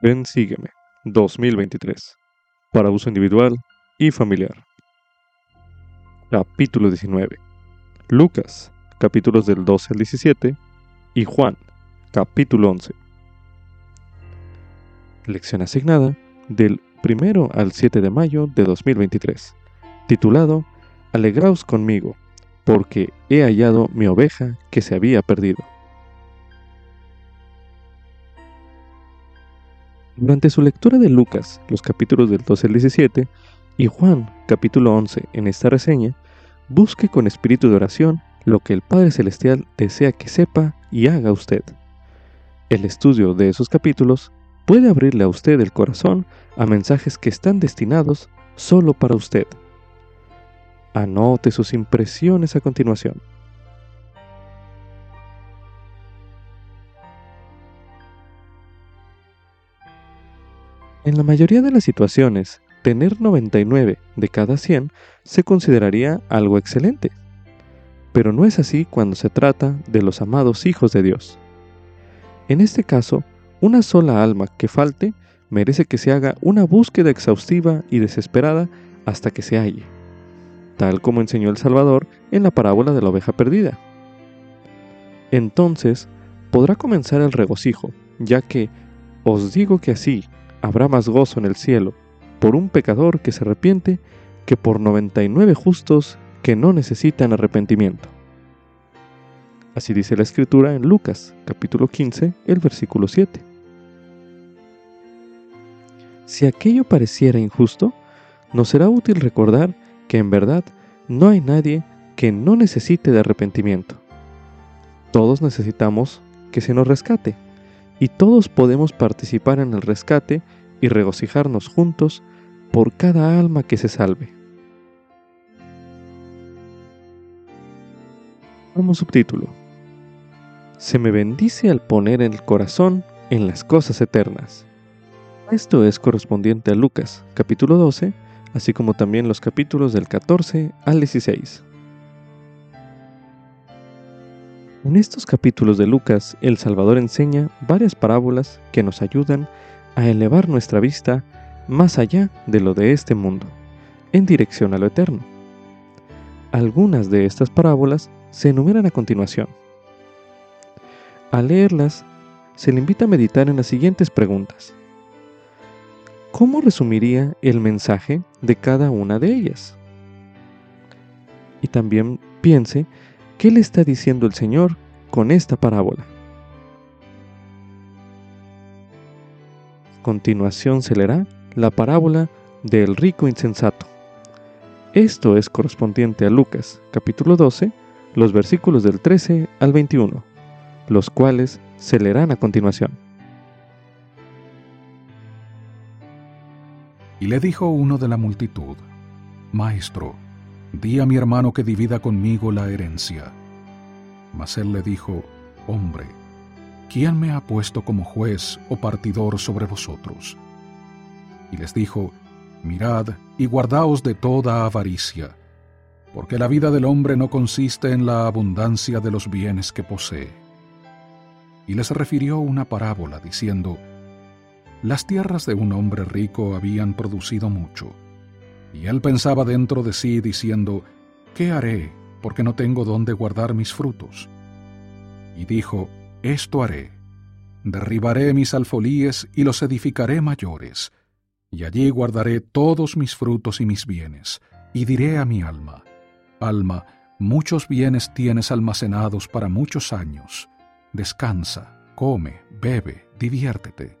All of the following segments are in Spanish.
Ven Sígueme 2023 para uso individual y familiar. Capítulo 19. Lucas, capítulos del 12 al 17 y Juan, capítulo 11. Lección asignada del 1 al 7 de mayo de 2023, titulado Alegraos conmigo, porque he hallado mi oveja que se había perdido. Durante su lectura de Lucas, los capítulos del 12 al 17, y Juan, capítulo 11, en esta reseña, busque con espíritu de oración lo que el Padre Celestial desea que sepa y haga usted. El estudio de esos capítulos puede abrirle a usted el corazón a mensajes que están destinados solo para usted. Anote sus impresiones a continuación. En la mayoría de las situaciones, tener 99 de cada 100 se consideraría algo excelente. Pero no es así cuando se trata de los amados hijos de Dios. En este caso, una sola alma que falte merece que se haga una búsqueda exhaustiva y desesperada hasta que se halle, tal como enseñó el Salvador en la parábola de la oveja perdida. Entonces podrá comenzar el regocijo, ya que os digo que así habrá más gozo en el cielo por un pecador que se arrepiente que por 99 justos que no necesitan arrepentimiento. Así dice la escritura en Lucas capítulo 15, el versículo 7. Si aquello pareciera injusto, nos será útil recordar que en verdad no hay nadie que no necesite de arrepentimiento. Todos necesitamos que se nos rescate y todos podemos participar en el rescate y regocijarnos juntos por cada alma que se salve. Como subtítulo. Se me bendice al poner el corazón en las cosas eternas. Esto es correspondiente a Lucas, capítulo 12, así como también los capítulos del 14 al 16. En estos capítulos de Lucas, el Salvador enseña varias parábolas que nos ayudan a elevar nuestra vista más allá de lo de este mundo, en dirección a lo eterno. Algunas de estas parábolas se enumeran a continuación. Al leerlas, se le invita a meditar en las siguientes preguntas. ¿Cómo resumiría el mensaje de cada una de ellas? Y también piense ¿Qué le está diciendo el Señor con esta parábola? A continuación se leerá la parábola del rico insensato. Esto es correspondiente a Lucas capítulo 12, los versículos del 13 al 21, los cuales se leerán a continuación. Y le dijo uno de la multitud, Maestro, Di a mi hermano que divida conmigo la herencia. Mas él le dijo, Hombre, ¿quién me ha puesto como juez o partidor sobre vosotros? Y les dijo, Mirad y guardaos de toda avaricia, porque la vida del hombre no consiste en la abundancia de los bienes que posee. Y les refirió una parábola diciendo, Las tierras de un hombre rico habían producido mucho y él pensaba dentro de sí diciendo, ¿qué haré? Porque no tengo dónde guardar mis frutos. Y dijo, Esto haré. Derribaré mis alfolíes y los edificaré mayores, y allí guardaré todos mis frutos y mis bienes, y diré a mi alma, Alma, muchos bienes tienes almacenados para muchos años. Descansa, come, bebe, diviértete.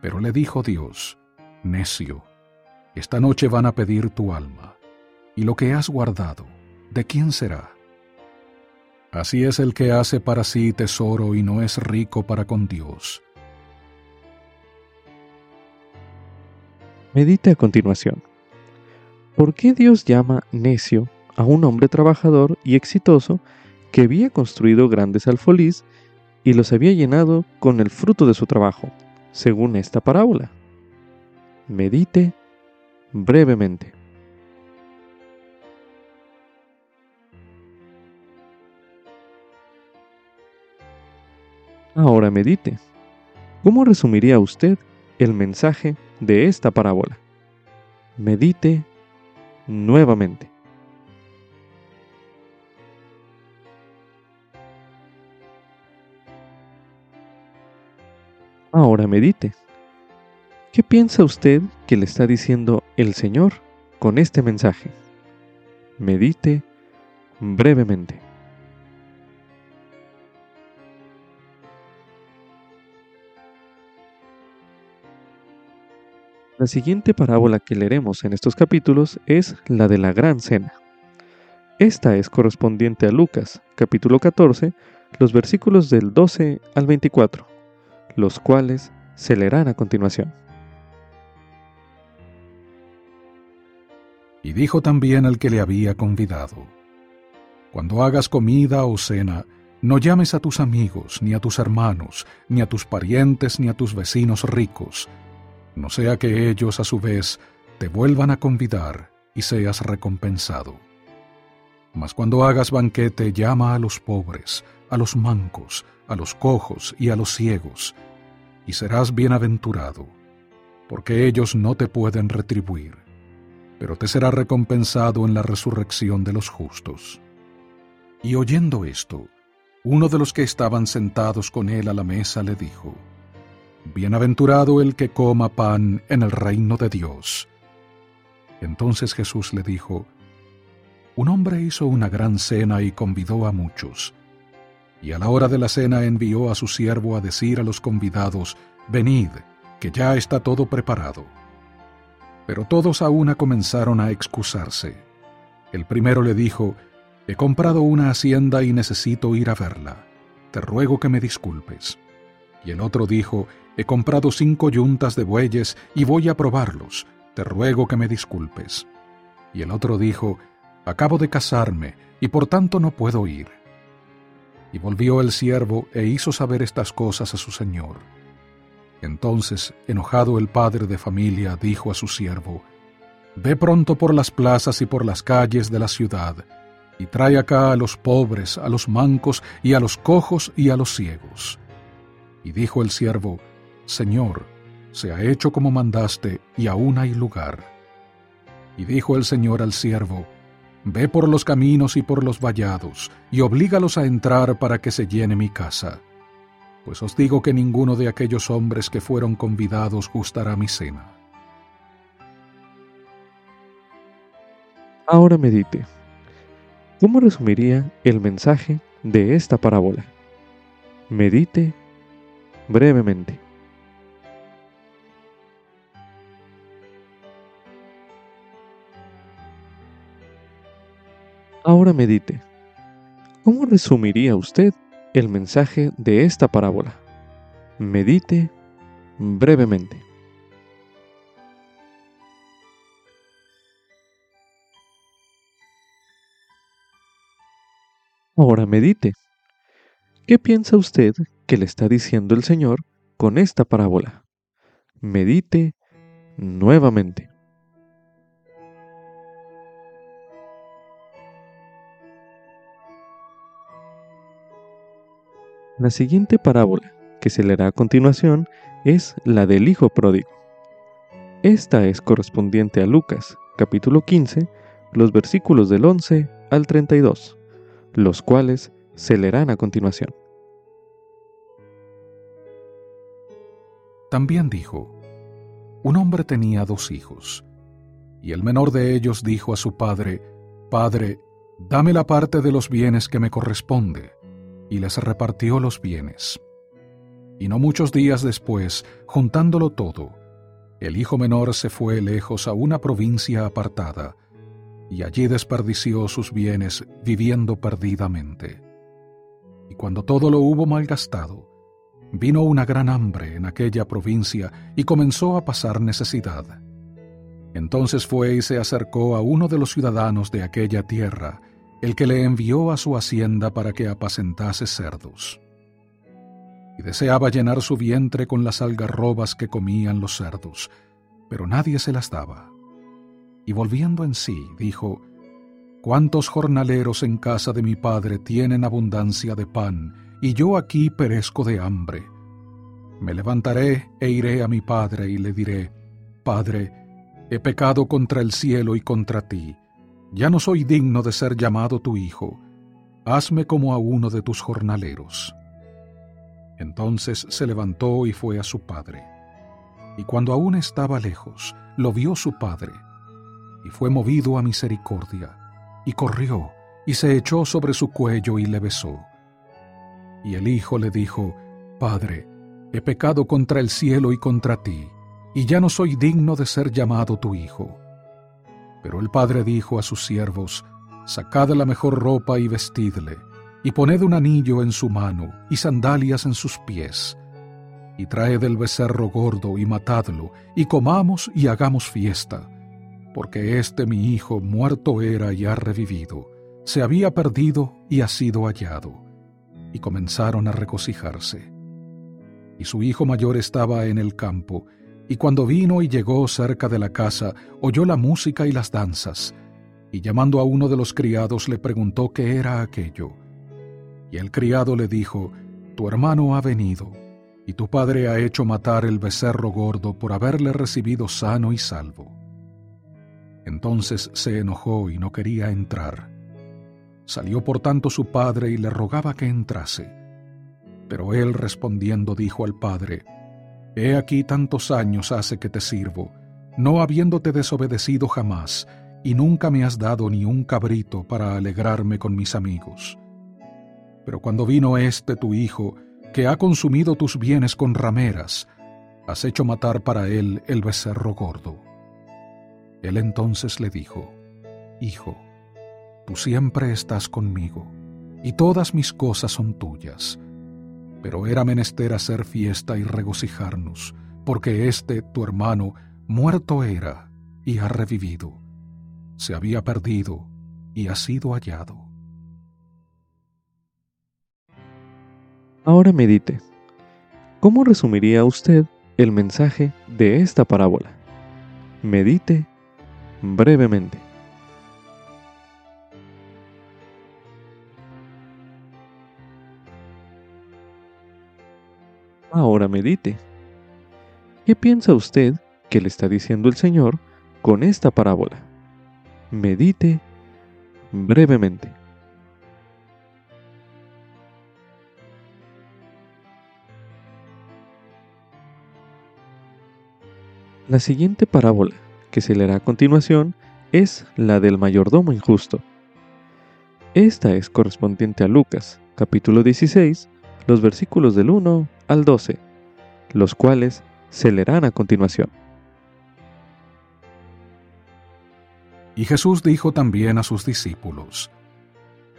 Pero le dijo Dios, Necio, esta noche van a pedir tu alma, y lo que has guardado, ¿de quién será? Así es el que hace para sí tesoro y no es rico para con Dios. Medite a continuación. ¿Por qué Dios llama necio a un hombre trabajador y exitoso que había construido grandes alfolís y los había llenado con el fruto de su trabajo, según esta parábola? Medite brevemente. Ahora medite. ¿Cómo resumiría usted el mensaje de esta parábola? Medite nuevamente. Ahora medite. ¿Qué piensa usted que le está diciendo el Señor con este mensaje? Medite brevemente. La siguiente parábola que leeremos en estos capítulos es la de la Gran Cena. Esta es correspondiente a Lucas, capítulo 14, los versículos del 12 al 24, los cuales se leerán a continuación. Y dijo también al que le había convidado, Cuando hagas comida o cena, no llames a tus amigos, ni a tus hermanos, ni a tus parientes, ni a tus vecinos ricos, no sea que ellos a su vez te vuelvan a convidar y seas recompensado. Mas cuando hagas banquete, llama a los pobres, a los mancos, a los cojos y a los ciegos, y serás bienaventurado, porque ellos no te pueden retribuir pero te será recompensado en la resurrección de los justos. Y oyendo esto, uno de los que estaban sentados con él a la mesa le dijo, Bienaventurado el que coma pan en el reino de Dios. Entonces Jesús le dijo, Un hombre hizo una gran cena y convidó a muchos. Y a la hora de la cena envió a su siervo a decir a los convidados, Venid, que ya está todo preparado pero todos a una comenzaron a excusarse. El primero le dijo, He comprado una hacienda y necesito ir a verla. Te ruego que me disculpes. Y el otro dijo, He comprado cinco yuntas de bueyes y voy a probarlos. Te ruego que me disculpes. Y el otro dijo, Acabo de casarme y por tanto no puedo ir. Y volvió el siervo e hizo saber estas cosas a su señor. Entonces, enojado el padre de familia, dijo a su siervo, Ve pronto por las plazas y por las calles de la ciudad, y trae acá a los pobres, a los mancos, y a los cojos y a los ciegos. Y dijo el siervo, Señor, se ha hecho como mandaste, y aún hay lugar. Y dijo el Señor al siervo, Ve por los caminos y por los vallados, y oblígalos a entrar para que se llene mi casa pues os digo que ninguno de aquellos hombres que fueron convidados gustará mi cena. Ahora medite. ¿Cómo resumiría el mensaje de esta parábola? Medite brevemente. Ahora medite. ¿Cómo resumiría usted el mensaje de esta parábola. Medite brevemente. Ahora medite. ¿Qué piensa usted que le está diciendo el Señor con esta parábola? Medite nuevamente. La siguiente parábola que se leerá a continuación es la del Hijo Pródigo. Esta es correspondiente a Lucas, capítulo 15, los versículos del 11 al 32, los cuales se leerán a continuación. También dijo, un hombre tenía dos hijos, y el menor de ellos dijo a su padre, Padre, dame la parte de los bienes que me corresponde y les repartió los bienes. Y no muchos días después, juntándolo todo, el hijo menor se fue lejos a una provincia apartada, y allí desperdició sus bienes viviendo perdidamente. Y cuando todo lo hubo malgastado, vino una gran hambre en aquella provincia y comenzó a pasar necesidad. Entonces fue y se acercó a uno de los ciudadanos de aquella tierra, el que le envió a su hacienda para que apacentase cerdos. Y deseaba llenar su vientre con las algarrobas que comían los cerdos, pero nadie se las daba. Y volviendo en sí, dijo, ¿Cuántos jornaleros en casa de mi padre tienen abundancia de pan, y yo aquí perezco de hambre? Me levantaré e iré a mi padre y le diré, Padre, he pecado contra el cielo y contra ti, ya no soy digno de ser llamado tu hijo, hazme como a uno de tus jornaleros. Entonces se levantó y fue a su padre. Y cuando aún estaba lejos, lo vio su padre, y fue movido a misericordia, y corrió, y se echó sobre su cuello y le besó. Y el hijo le dijo, Padre, he pecado contra el cielo y contra ti, y ya no soy digno de ser llamado tu hijo. Pero el padre dijo a sus siervos, Sacad la mejor ropa y vestidle, y poned un anillo en su mano y sandalias en sus pies, y traed el becerro gordo y matadlo, y comamos y hagamos fiesta, porque este mi hijo muerto era y ha revivido, se había perdido y ha sido hallado. Y comenzaron a regocijarse. Y su hijo mayor estaba en el campo, y cuando vino y llegó cerca de la casa, oyó la música y las danzas, y llamando a uno de los criados le preguntó qué era aquello. Y el criado le dijo, Tu hermano ha venido, y tu padre ha hecho matar el becerro gordo por haberle recibido sano y salvo. Entonces se enojó y no quería entrar. Salió por tanto su padre y le rogaba que entrase. Pero él respondiendo dijo al padre, He aquí tantos años hace que te sirvo, no habiéndote desobedecido jamás, y nunca me has dado ni un cabrito para alegrarme con mis amigos. Pero cuando vino este tu hijo, que ha consumido tus bienes con rameras, has hecho matar para él el becerro gordo. Él entonces le dijo, Hijo, tú siempre estás conmigo, y todas mis cosas son tuyas pero era menester hacer fiesta y regocijarnos, porque este tu hermano muerto era y ha revivido, se había perdido y ha sido hallado. Ahora medite. ¿Cómo resumiría usted el mensaje de esta parábola? Medite brevemente. Ahora medite. ¿Qué piensa usted que le está diciendo el Señor con esta parábola? Medite brevemente. La siguiente parábola que se leerá a continuación es la del mayordomo injusto. Esta es correspondiente a Lucas, capítulo 16, los versículos del 1 al 12, los cuales se leerán a continuación. Y Jesús dijo también a sus discípulos,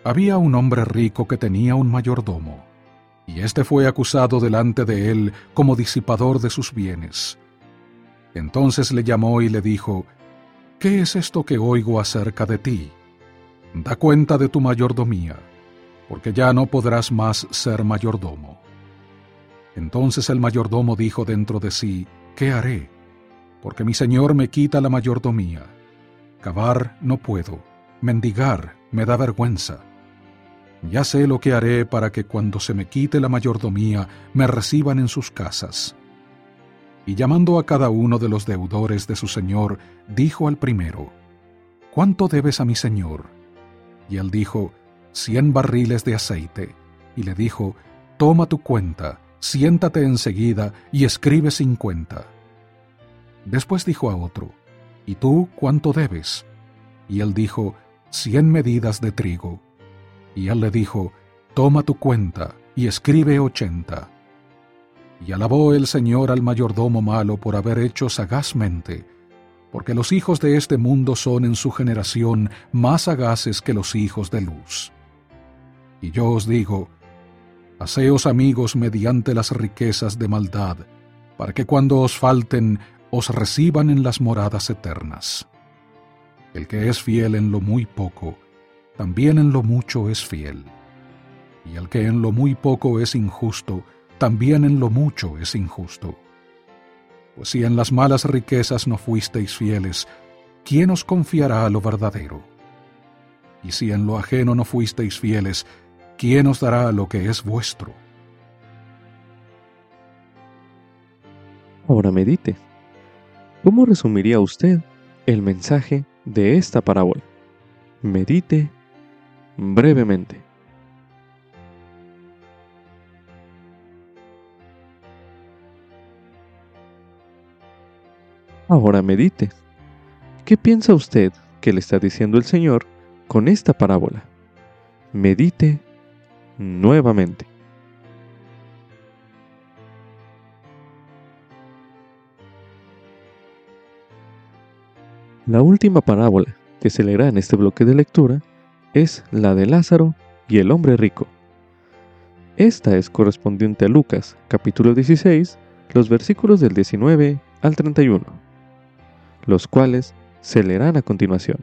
Había un hombre rico que tenía un mayordomo, y éste fue acusado delante de él como disipador de sus bienes. Entonces le llamó y le dijo, ¿Qué es esto que oigo acerca de ti? Da cuenta de tu mayordomía porque ya no podrás más ser mayordomo. Entonces el mayordomo dijo dentro de sí, ¿qué haré? Porque mi señor me quita la mayordomía. Cavar no puedo, mendigar me da vergüenza. Ya sé lo que haré para que cuando se me quite la mayordomía me reciban en sus casas. Y llamando a cada uno de los deudores de su señor, dijo al primero, ¿Cuánto debes a mi señor? Y él dijo, cien barriles de aceite, y le dijo, Toma tu cuenta, siéntate enseguida y escribe cincuenta. Después dijo a otro, ¿Y tú cuánto debes? Y él dijo, Cien medidas de trigo. Y él le dijo, Toma tu cuenta y escribe ochenta. Y alabó el Señor al mayordomo malo por haber hecho sagazmente, porque los hijos de este mundo son en su generación más sagaces que los hijos de luz. Y yo os digo, haceos amigos mediante las riquezas de maldad, para que cuando os falten os reciban en las moradas eternas. El que es fiel en lo muy poco, también en lo mucho es fiel. Y el que en lo muy poco es injusto, también en lo mucho es injusto. Pues si en las malas riquezas no fuisteis fieles, ¿quién os confiará a lo verdadero? Y si en lo ajeno no fuisteis fieles, ¿quién os dará lo que es vuestro? medite. ¿Cómo resumiría usted el mensaje de esta parábola? Medite brevemente. Ahora medite. ¿Qué piensa usted que le está diciendo el Señor con esta parábola? Medite nuevamente. La última parábola que se leerá en este bloque de lectura es la de Lázaro y el hombre rico. Esta es correspondiente a Lucas capítulo 16, los versículos del 19 al 31 los cuales se leerán a continuación.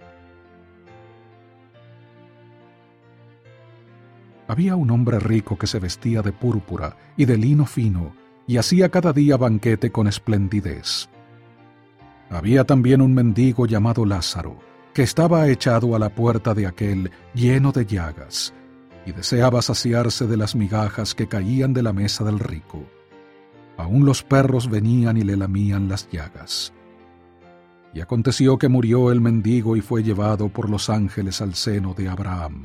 Había un hombre rico que se vestía de púrpura y de lino fino, y hacía cada día banquete con esplendidez. Había también un mendigo llamado Lázaro, que estaba echado a la puerta de aquel lleno de llagas, y deseaba saciarse de las migajas que caían de la mesa del rico. Aún los perros venían y le lamían las llagas. Y aconteció que murió el mendigo y fue llevado por los ángeles al seno de Abraham.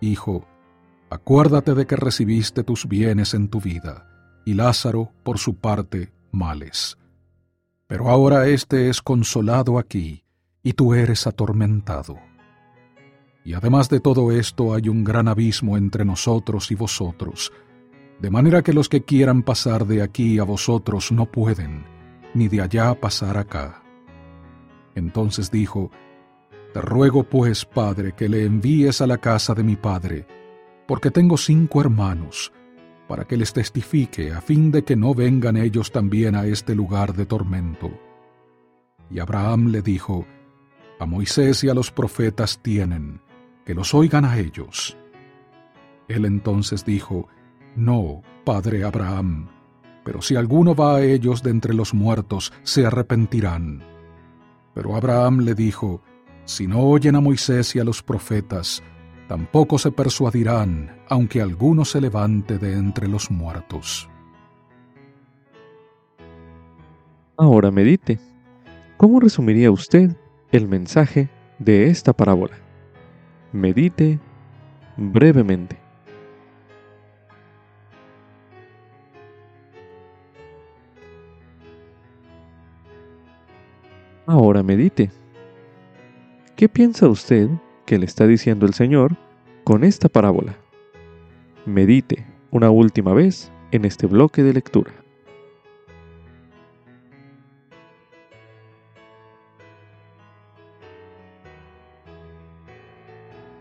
Hijo, acuérdate de que recibiste tus bienes en tu vida, y Lázaro, por su parte, males. Pero ahora éste es consolado aquí, y tú eres atormentado. Y además de todo esto hay un gran abismo entre nosotros y vosotros, de manera que los que quieran pasar de aquí a vosotros no pueden, ni de allá pasar acá. Entonces dijo, Te ruego pues, Padre, que le envíes a la casa de mi Padre, porque tengo cinco hermanos, para que les testifique, a fin de que no vengan ellos también a este lugar de tormento. Y Abraham le dijo, A Moisés y a los profetas tienen, que los oigan a ellos. Él entonces dijo, No, Padre Abraham, pero si alguno va a ellos de entre los muertos, se arrepentirán. Pero Abraham le dijo, Si no oyen a Moisés y a los profetas, tampoco se persuadirán, aunque alguno se levante de entre los muertos. Ahora medite. ¿Cómo resumiría usted el mensaje de esta parábola? Medite brevemente. Ahora medite. ¿Qué piensa usted que le está diciendo el Señor con esta parábola? Medite una última vez en este bloque de lectura.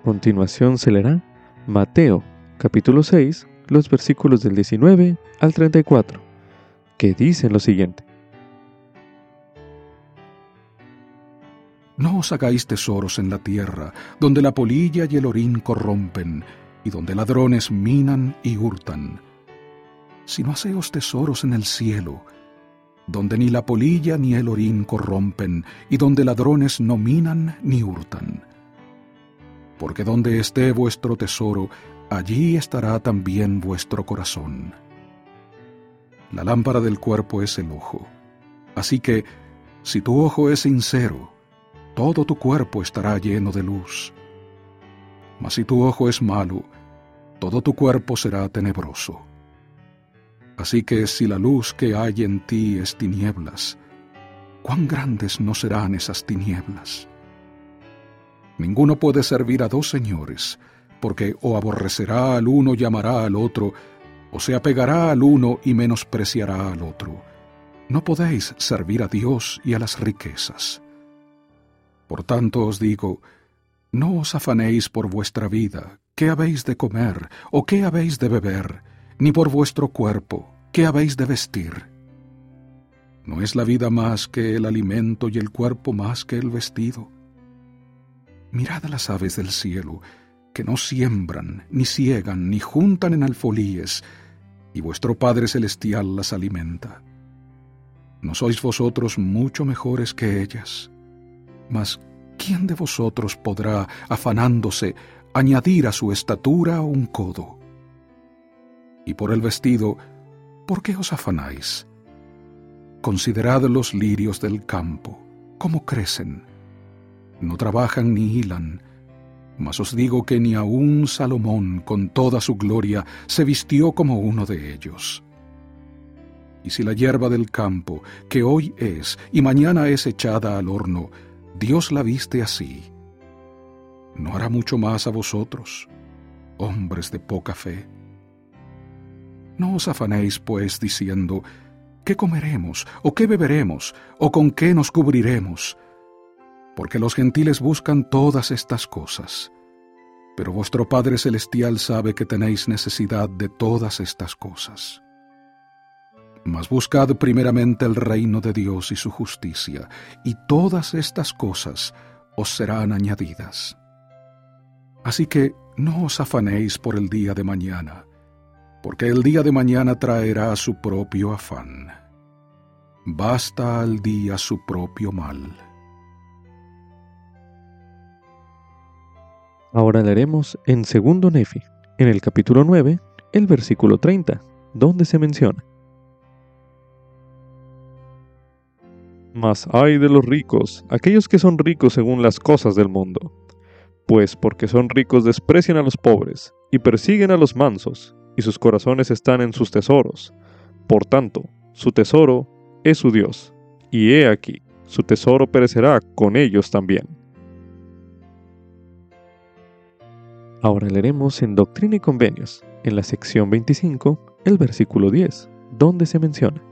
continuación se leerá Mateo capítulo 6, los versículos del 19 al 34, que dicen lo siguiente. No os hagáis tesoros en la tierra, donde la polilla y el orín corrompen, y donde ladrones minan y hurtan. Sino haceos tesoros en el cielo, donde ni la polilla ni el orín corrompen, y donde ladrones no minan ni hurtan. Porque donde esté vuestro tesoro, allí estará también vuestro corazón. La lámpara del cuerpo es el ojo. Así que, si tu ojo es sincero, todo tu cuerpo estará lleno de luz. Mas si tu ojo es malo, todo tu cuerpo será tenebroso. Así que si la luz que hay en ti es tinieblas, cuán grandes no serán esas tinieblas. Ninguno puede servir a dos señores, porque o aborrecerá al uno y amará al otro, o se apegará al uno y menospreciará al otro. No podéis servir a Dios y a las riquezas. Por tanto os digo, no os afanéis por vuestra vida, qué habéis de comer o qué habéis de beber, ni por vuestro cuerpo, qué habéis de vestir. ¿No es la vida más que el alimento y el cuerpo más que el vestido? Mirad a las aves del cielo, que no siembran, ni ciegan, ni juntan en alfolíes, y vuestro Padre Celestial las alimenta. ¿No sois vosotros mucho mejores que ellas? Mas, ¿quién de vosotros podrá, afanándose, añadir a su estatura un codo? Y por el vestido, ¿por qué os afanáis? Considerad los lirios del campo, cómo crecen. No trabajan ni hilan, mas os digo que ni aun Salomón con toda su gloria se vistió como uno de ellos. Y si la hierba del campo, que hoy es y mañana es echada al horno, Dios la viste así, ¿no hará mucho más a vosotros, hombres de poca fe? No os afanéis, pues, diciendo, ¿Qué comeremos? ¿O qué beberemos? ¿O con qué nos cubriremos? Porque los gentiles buscan todas estas cosas. Pero vuestro Padre Celestial sabe que tenéis necesidad de todas estas cosas. Mas buscad primeramente el reino de Dios y su justicia, y todas estas cosas os serán añadidas. Así que no os afanéis por el día de mañana, porque el día de mañana traerá su propio afán. Basta al día su propio mal. Ahora leeremos en segundo Nefi, en el capítulo 9, el versículo 30, donde se menciona. Mas ay de los ricos, aquellos que son ricos según las cosas del mundo, pues porque son ricos desprecian a los pobres y persiguen a los mansos y sus corazones están en sus tesoros. Por tanto, su tesoro es su Dios, y he aquí, su tesoro perecerá con ellos también. Ahora leeremos en Doctrina y Convenios, en la sección 25, el versículo 10, donde se menciona.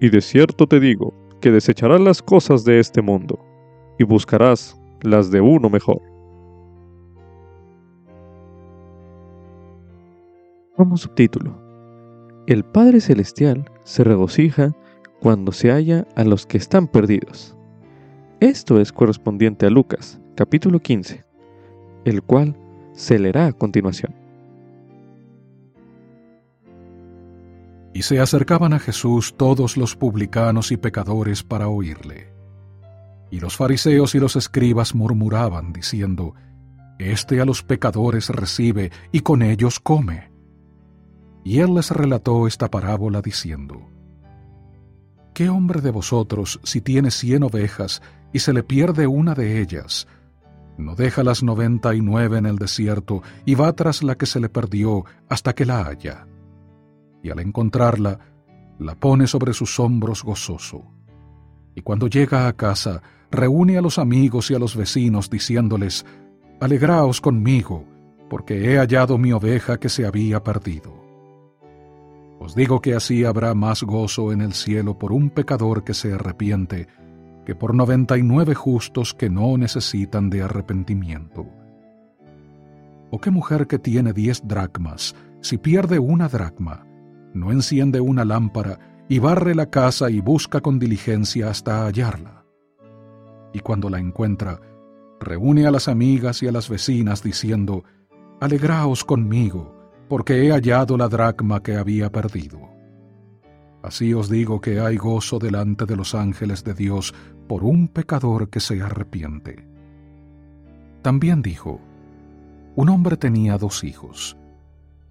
Y de cierto te digo, que desecharás las cosas de este mundo, y buscarás las de uno mejor Como subtítulo. El Padre Celestial se regocija cuando se halla a los que están perdidos. Esto es correspondiente a Lucas, capítulo 15, el cual se leerá a continuación. Y se acercaban a Jesús todos los publicanos y pecadores para oírle. Y los fariseos y los escribas murmuraban, diciendo, Este a los pecadores recibe y con ellos come. Y él les relató esta parábola diciendo, ¿Qué hombre de vosotros, si tiene cien ovejas y se le pierde una de ellas, no deja las noventa y nueve en el desierto y va tras la que se le perdió hasta que la haya? Y al encontrarla, la pone sobre sus hombros gozoso. Y cuando llega a casa, reúne a los amigos y a los vecinos diciéndoles, Alegraos conmigo, porque he hallado mi oveja que se había perdido. Os digo que así habrá más gozo en el cielo por un pecador que se arrepiente que por noventa y nueve justos que no necesitan de arrepentimiento. ¿O qué mujer que tiene diez dracmas, si pierde una dracma, no enciende una lámpara y barre la casa y busca con diligencia hasta hallarla? Y cuando la encuentra, reúne a las amigas y a las vecinas diciendo, Alegraos conmigo, porque he hallado la dracma que había perdido. Así os digo que hay gozo delante de los ángeles de Dios por un pecador que se arrepiente. También dijo, un hombre tenía dos hijos,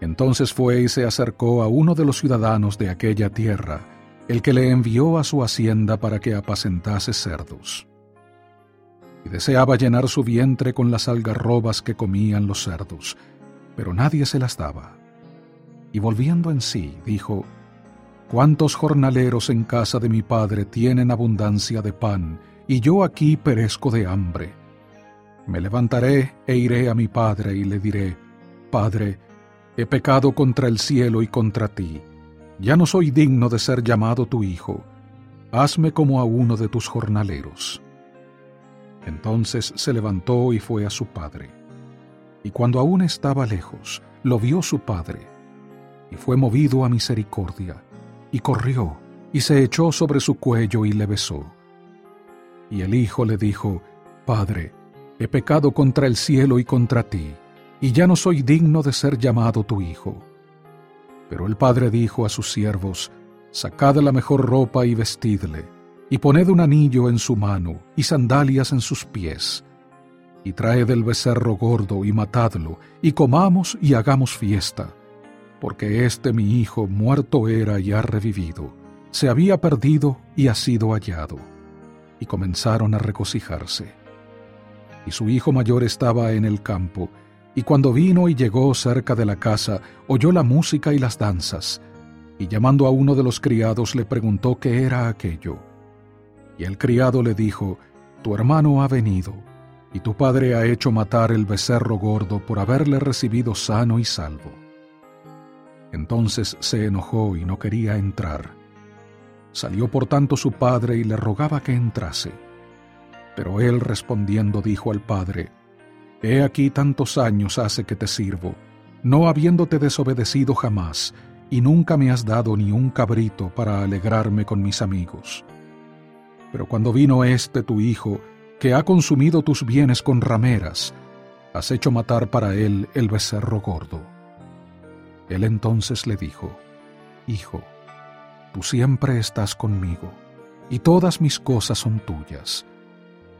Entonces fue y se acercó a uno de los ciudadanos de aquella tierra, el que le envió a su hacienda para que apacentase cerdos y deseaba llenar su vientre con las algarrobas que comían los cerdos, pero nadie se las daba. Y volviendo en sí, dijo, ¿Cuántos jornaleros en casa de mi padre tienen abundancia de pan, y yo aquí perezco de hambre? Me levantaré e iré a mi padre y le diré, Padre, he pecado contra el cielo y contra ti, ya no soy digno de ser llamado tu hijo, hazme como a uno de tus jornaleros. Entonces se levantó y fue a su padre. Y cuando aún estaba lejos, lo vio su padre, y fue movido a misericordia, y corrió, y se echó sobre su cuello y le besó. Y el hijo le dijo, Padre, he pecado contra el cielo y contra ti, y ya no soy digno de ser llamado tu hijo. Pero el padre dijo a sus siervos, Sacad la mejor ropa y vestidle, y poned un anillo en su mano y sandalias en sus pies, y traed el becerro gordo y matadlo, y comamos y hagamos fiesta, porque este mi hijo muerto era y ha revivido, se había perdido y ha sido hallado. Y comenzaron a regocijarse. Y su hijo mayor estaba en el campo, y cuando vino y llegó cerca de la casa, oyó la música y las danzas, y llamando a uno de los criados le preguntó qué era aquello. Y el criado le dijo, Tu hermano ha venido, y tu padre ha hecho matar el becerro gordo por haberle recibido sano y salvo. Entonces se enojó y no quería entrar. Salió por tanto su padre y le rogaba que entrase. Pero él respondiendo dijo al padre, He aquí tantos años hace que te sirvo, no habiéndote desobedecido jamás, y nunca me has dado ni un cabrito para alegrarme con mis amigos. Pero cuando vino este tu hijo, que ha consumido tus bienes con rameras, has hecho matar para él el becerro gordo. Él entonces le dijo, Hijo, tú siempre estás conmigo, y todas mis cosas son tuyas.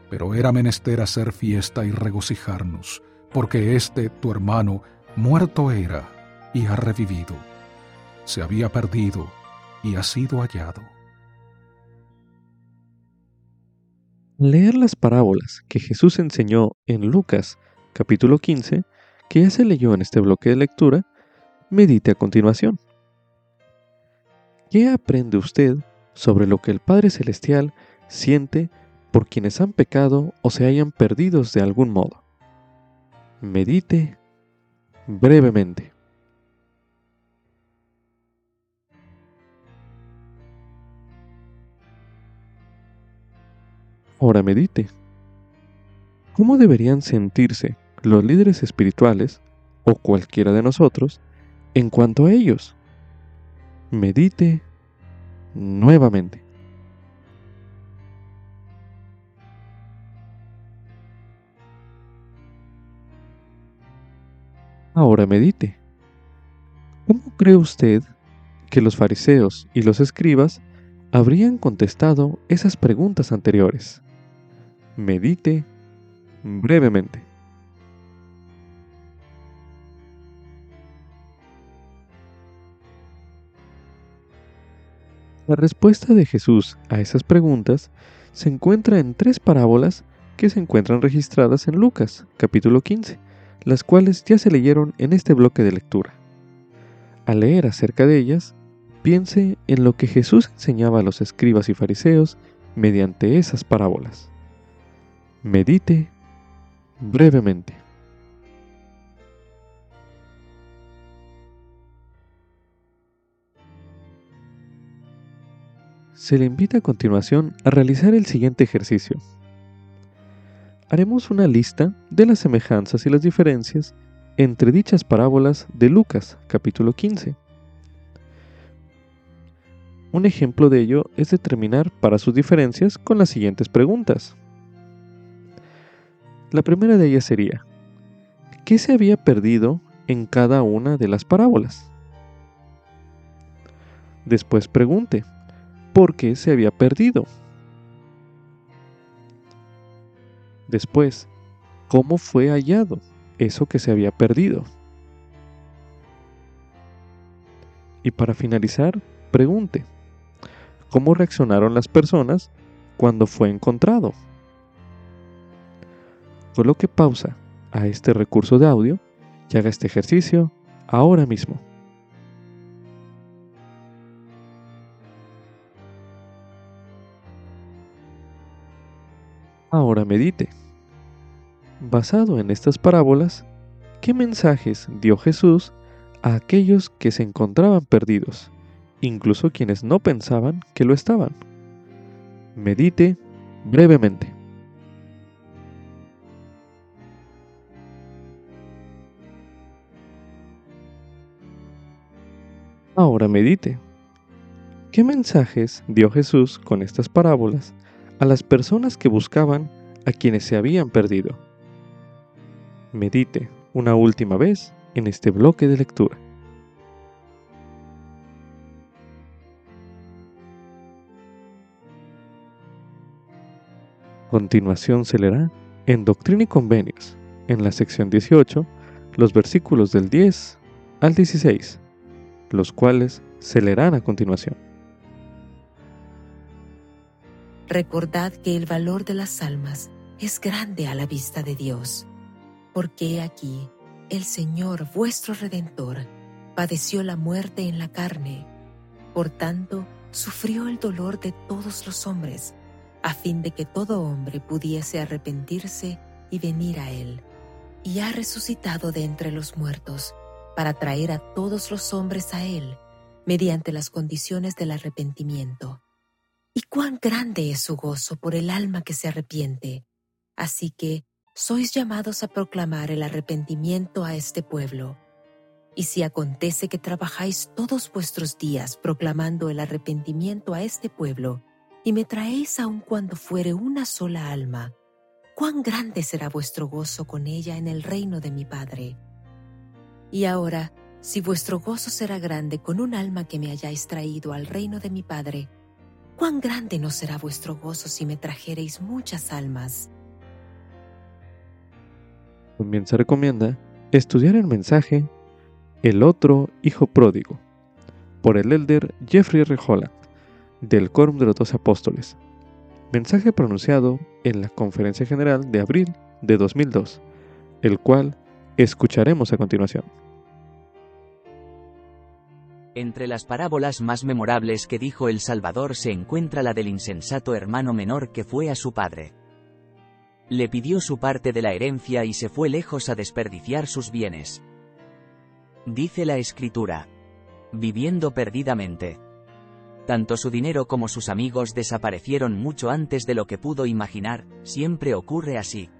Pero era menester hacer fiesta y regocijarnos, porque este tu hermano muerto era y ha revivido se había perdido y ha sido hallado. Leer las parábolas que Jesús enseñó en Lucas capítulo 15, que ya se leyó en este bloque de lectura, medite a continuación. ¿Qué aprende usted sobre lo que el Padre Celestial siente por quienes han pecado o se hayan perdidos de algún modo? Medite brevemente. Ahora medite. ¿Cómo deberían sentirse los líderes espirituales o cualquiera de nosotros en cuanto a ellos? Medite nuevamente. Ahora medite. ¿Cómo cree usted que los fariseos y los escribas habrían contestado esas preguntas anteriores? medite brevemente. La respuesta de Jesús a esas preguntas se encuentra en tres parábolas que se encuentran registradas en Lucas, capítulo 15, las cuales ya se leyeron en este bloque de lectura. Al leer acerca de ellas, piense en lo que Jesús enseñaba a los escribas y fariseos mediante esas parábolas. Medite brevemente. Se le invita a continuación a realizar el siguiente ejercicio. Haremos una lista de las semejanzas y las diferencias entre dichas parábolas de Lucas capítulo 15. Un ejemplo de ello es determinar para sus diferencias con las siguientes preguntas. La primera de ellas sería, ¿qué se había perdido en cada una de las parábolas? Después pregunte, ¿por qué se había perdido? Después, ¿cómo fue hallado eso que se había perdido? Y para finalizar, pregunte, ¿cómo reaccionaron las personas cuando fue encontrado? coloque pausa a este recurso de audio y haga este ejercicio ahora mismo. Ahora medite. Basado en estas parábolas, ¿qué mensajes dio Jesús a aquellos que se encontraban perdidos, incluso quienes no pensaban que lo estaban? Medite brevemente. Ahora medite. ¿Qué mensajes dio Jesús con estas parábolas a las personas que buscaban a quienes se habían perdido? Medite una última vez en este bloque de lectura. continuación se leerá en Doctrina y Convenios, en la sección 18, los versículos del 10 al 16, los cuales se leerán a continuación. Recordad que el valor de las almas es grande a la vista de Dios, porque aquí el Señor vuestro Redentor padeció la muerte en la carne, por tanto sufrió el dolor de todos los hombres a fin de que todo hombre pudiese arrepentirse y venir a Él. Y ha resucitado de entre los muertos para traer a todos los hombres a Él mediante las condiciones del arrepentimiento. Y cuán grande es su gozo por el alma que se arrepiente. Así que sois llamados a proclamar el arrepentimiento a este pueblo. Y si acontece que trabajáis todos vuestros días proclamando el arrepentimiento a este pueblo, y me traéis aun cuando fuere una sola alma, cuán grande será vuestro gozo con ella en el reino de mi Padre. Y ahora, si vuestro gozo será grande con un alma que me hayáis traído al reino de mi Padre, cuán grande no será vuestro gozo si me trajereis muchas almas. También se recomienda estudiar el mensaje El otro hijo pródigo por el elder Jeffrey R del Quórum de los Doce Apóstoles, mensaje pronunciado en la Conferencia General de abril de 2002, el cual escucharemos a continuación. Entre las parábolas más memorables que dijo el Salvador se encuentra la del insensato hermano menor que fue a su padre. Le pidió su parte de la herencia y se fue lejos a desperdiciar sus bienes. Dice la escritura. Viviendo perdidamente. Tanto su dinero como sus amigos desaparecieron mucho antes de lo que pudo imaginar, siempre ocurre así.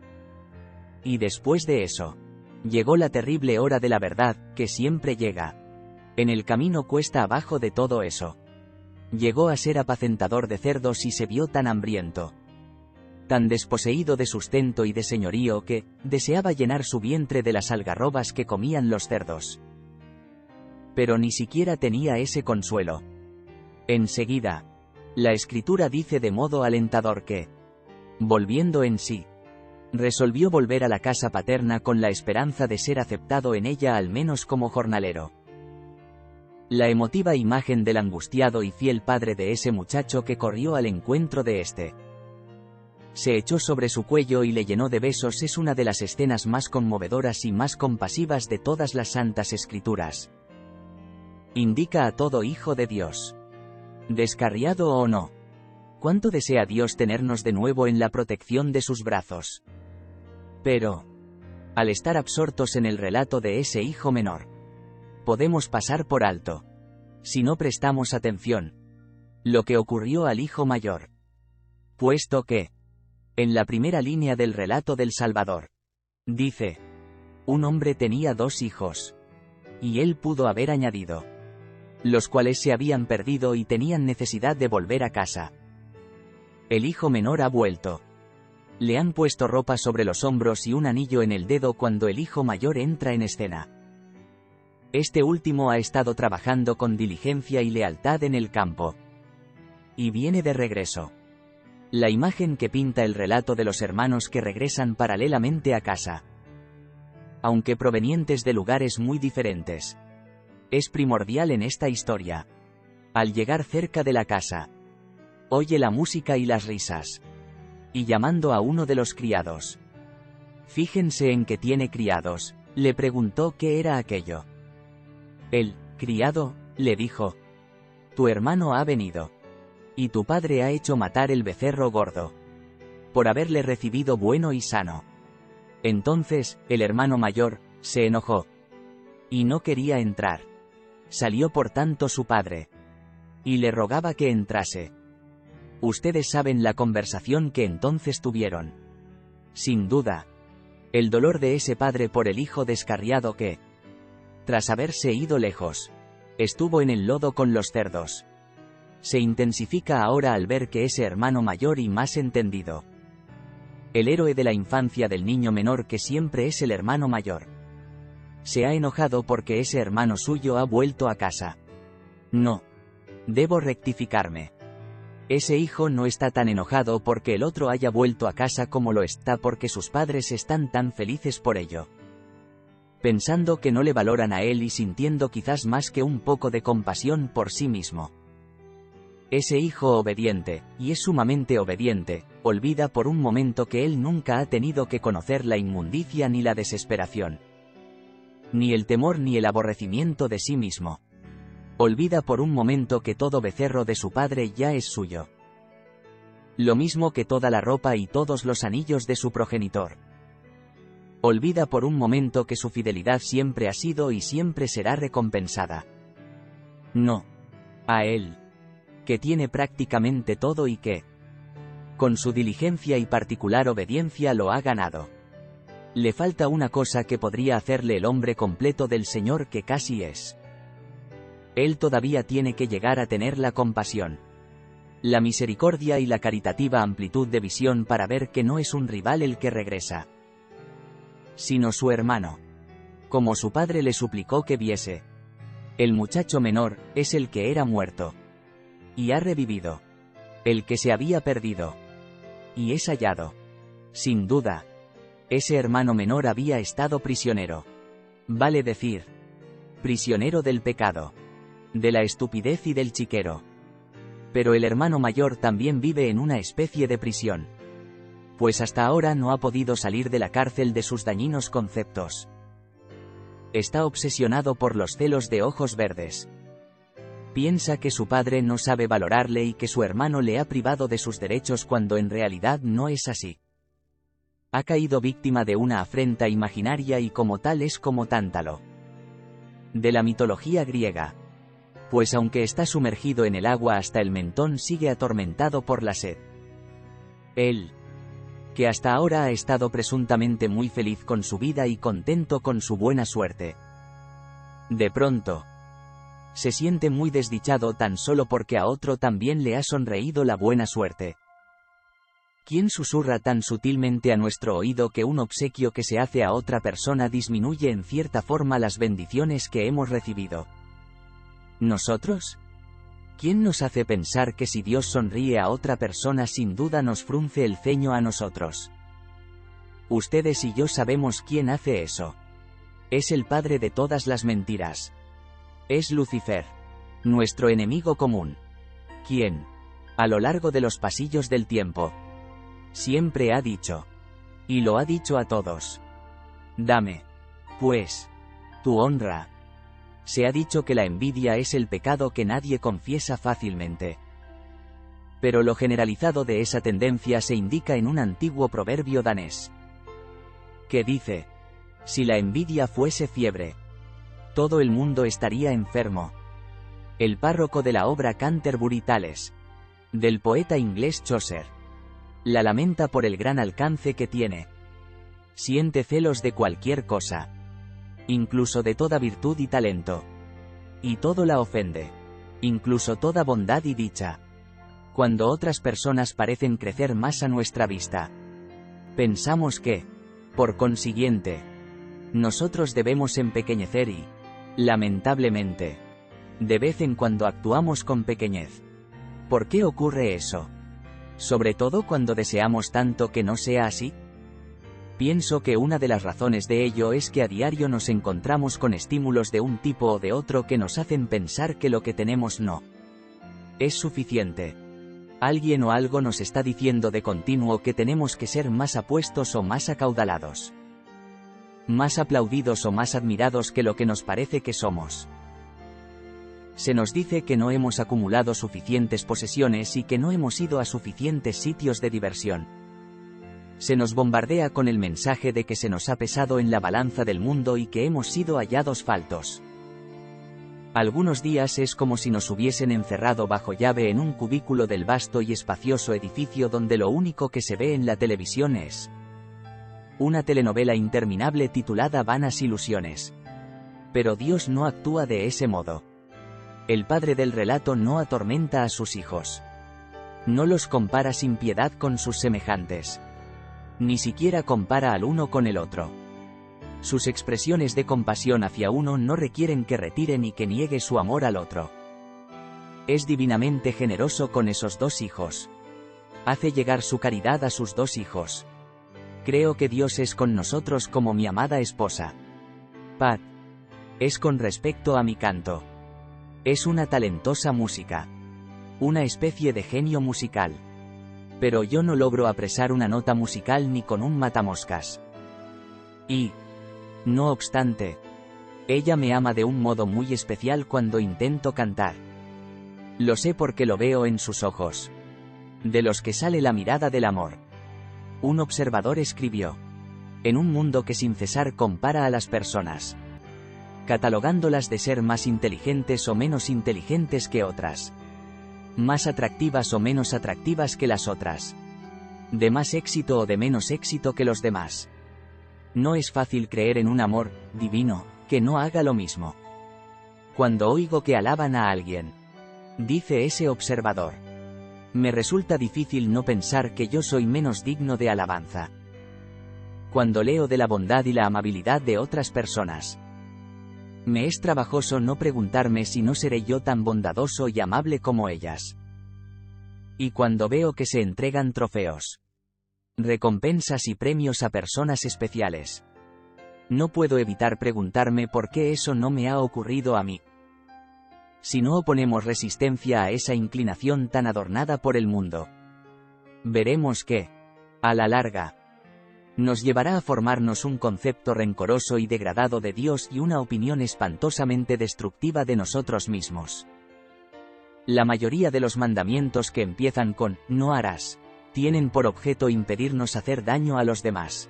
Y después de eso, llegó la terrible hora de la verdad, que siempre llega. En el camino cuesta abajo de todo eso. Llegó a ser apacentador de cerdos y se vio tan hambriento. Tan desposeído de sustento y de señorío que, deseaba llenar su vientre de las algarrobas que comían los cerdos. Pero ni siquiera tenía ese consuelo. Enseguida, la escritura dice de modo alentador que, volviendo en sí, resolvió volver a la casa paterna con la esperanza de ser aceptado en ella al menos como jornalero. La emotiva imagen del angustiado y fiel padre de ese muchacho que corrió al encuentro de éste. Se echó sobre su cuello y le llenó de besos es una de las escenas más conmovedoras y más compasivas de todas las santas escrituras. Indica a todo hijo de Dios descarriado o no. ¿Cuánto desea Dios tenernos de nuevo en la protección de sus brazos? Pero, al estar absortos en el relato de ese hijo menor, podemos pasar por alto, si no prestamos atención, lo que ocurrió al hijo mayor. Puesto que, en la primera línea del relato del Salvador, dice, un hombre tenía dos hijos, y él pudo haber añadido, los cuales se habían perdido y tenían necesidad de volver a casa. El hijo menor ha vuelto. Le han puesto ropa sobre los hombros y un anillo en el dedo cuando el hijo mayor entra en escena. Este último ha estado trabajando con diligencia y lealtad en el campo. Y viene de regreso. La imagen que pinta el relato de los hermanos que regresan paralelamente a casa. Aunque provenientes de lugares muy diferentes es primordial en esta historia. Al llegar cerca de la casa, oye la música y las risas. Y llamando a uno de los criados. Fíjense en que tiene criados, le preguntó qué era aquello. El, criado, le dijo. Tu hermano ha venido. Y tu padre ha hecho matar el becerro gordo. por haberle recibido bueno y sano. Entonces, el hermano mayor, se enojó. Y no quería entrar. Salió por tanto su padre. Y le rogaba que entrase. Ustedes saben la conversación que entonces tuvieron. Sin duda. El dolor de ese padre por el hijo descarriado que, tras haberse ido lejos, estuvo en el lodo con los cerdos. Se intensifica ahora al ver que ese hermano mayor y más entendido, el héroe de la infancia del niño menor que siempre es el hermano mayor. Se ha enojado porque ese hermano suyo ha vuelto a casa. No. Debo rectificarme. Ese hijo no está tan enojado porque el otro haya vuelto a casa como lo está porque sus padres están tan felices por ello. Pensando que no le valoran a él y sintiendo quizás más que un poco de compasión por sí mismo. Ese hijo obediente, y es sumamente obediente, olvida por un momento que él nunca ha tenido que conocer la inmundicia ni la desesperación. Ni el temor ni el aborrecimiento de sí mismo. Olvida por un momento que todo becerro de su padre ya es suyo. Lo mismo que toda la ropa y todos los anillos de su progenitor. Olvida por un momento que su fidelidad siempre ha sido y siempre será recompensada. No. A él que tiene prácticamente todo y que, con su diligencia y particular obediencia lo ha ganado. Le falta una cosa que podría hacerle el hombre completo del Señor que casi es. Él todavía tiene que llegar a tener la compasión, la misericordia y la caritativa amplitud de visión para ver que no es un rival el que regresa, sino su hermano. Como su padre le suplicó que viese. El muchacho menor es el que era muerto y ha revivido. El que se había perdido. Y es hallado. Sin duda. Ese hermano menor había estado prisionero. Vale decir. Prisionero del pecado. De la estupidez y del chiquero. Pero el hermano mayor también vive en una especie de prisión. Pues hasta ahora no ha podido salir de la cárcel de sus dañinos conceptos. Está obsesionado por los celos de ojos verdes. Piensa que su padre no sabe valorarle y que su hermano le ha privado de sus derechos cuando en realidad no es así. Ha caído víctima de una afrenta imaginaria y como tal es como tántalo. De la mitología griega. Pues aunque está sumergido en el agua hasta el mentón sigue atormentado por la sed. Él, que hasta ahora ha estado presuntamente muy feliz con su vida y contento con su buena suerte. De pronto, se siente muy desdichado tan solo porque a otro también le ha sonreído la buena suerte. ¿Quién susurra tan sutilmente a nuestro oído que un obsequio que se hace a otra persona disminuye en cierta forma las bendiciones que hemos recibido? ¿Nosotros? ¿Quién nos hace pensar que si Dios sonríe a otra persona sin duda nos frunce el ceño a nosotros? Ustedes y yo sabemos quién hace eso. Es el padre de todas las mentiras. Es Lucifer. Nuestro enemigo común. Quien, a lo largo de los pasillos del tiempo, siempre ha dicho, y lo ha dicho a todos, dame, pues, tu honra. Se ha dicho que la envidia es el pecado que nadie confiesa fácilmente. Pero lo generalizado de esa tendencia se indica en un antiguo proverbio danés, que dice, si la envidia fuese fiebre, todo el mundo estaría enfermo. El párroco de la obra Canterbury Tales. Del poeta inglés Chaucer. La lamenta por el gran alcance que tiene. Siente celos de cualquier cosa. Incluso de toda virtud y talento. Y todo la ofende. Incluso toda bondad y dicha. Cuando otras personas parecen crecer más a nuestra vista. Pensamos que, por consiguiente, nosotros debemos empequeñecer y, Lamentablemente. De vez en cuando actuamos con pequeñez. ¿Por qué ocurre eso? Sobre todo cuando deseamos tanto que no sea así. Pienso que una de las razones de ello es que a diario nos encontramos con estímulos de un tipo o de otro que nos hacen pensar que lo que tenemos no es suficiente. Alguien o algo nos está diciendo de continuo que tenemos que ser más apuestos o más acaudalados más aplaudidos o más admirados que lo que nos parece que somos. Se nos dice que no hemos acumulado suficientes posesiones y que no hemos ido a suficientes sitios de diversión. Se nos bombardea con el mensaje de que se nos ha pesado en la balanza del mundo y que hemos sido hallados faltos. Algunos días es como si nos hubiesen encerrado bajo llave en un cubículo del vasto y espacioso edificio donde lo único que se ve en la televisión es una telenovela interminable titulada Vanas Ilusiones. Pero Dios no actúa de ese modo. El padre del relato no atormenta a sus hijos. No los compara sin piedad con sus semejantes. Ni siquiera compara al uno con el otro. Sus expresiones de compasión hacia uno no requieren que retire ni que niegue su amor al otro. Es divinamente generoso con esos dos hijos. Hace llegar su caridad a sus dos hijos. Creo que Dios es con nosotros como mi amada esposa. Pat. Es con respecto a mi canto. Es una talentosa música. Una especie de genio musical. Pero yo no logro apresar una nota musical ni con un matamoscas. Y, no obstante, ella me ama de un modo muy especial cuando intento cantar. Lo sé porque lo veo en sus ojos. De los que sale la mirada del amor. Un observador escribió. En un mundo que sin cesar compara a las personas. Catalogándolas de ser más inteligentes o menos inteligentes que otras. Más atractivas o menos atractivas que las otras. De más éxito o de menos éxito que los demás no es fácil creer en un amor, divino, que no haga lo mismo. Cuando oigo que alaban a alguien, dice ese observador, me resulta difícil no pensar que yo soy menos digno de alabanza. Cuando leo de la bondad y la amabilidad de otras personas, me es trabajoso no preguntarme si no seré yo tan bondadoso y amable como ellas. Y cuando veo que se entregan trofeos, recompensas y premios a personas especiales. No puedo evitar preguntarme por qué eso no me ha ocurrido a mí. Si no oponemos resistencia a esa inclinación tan adornada por el mundo, veremos que, a la larga, nos llevará a formarnos un concepto rencoroso y degradado de Dios y una opinión espantosamente destructiva de nosotros mismos. La mayoría de los mandamientos que empiezan con no harás tienen por objeto impedirnos hacer daño a los demás.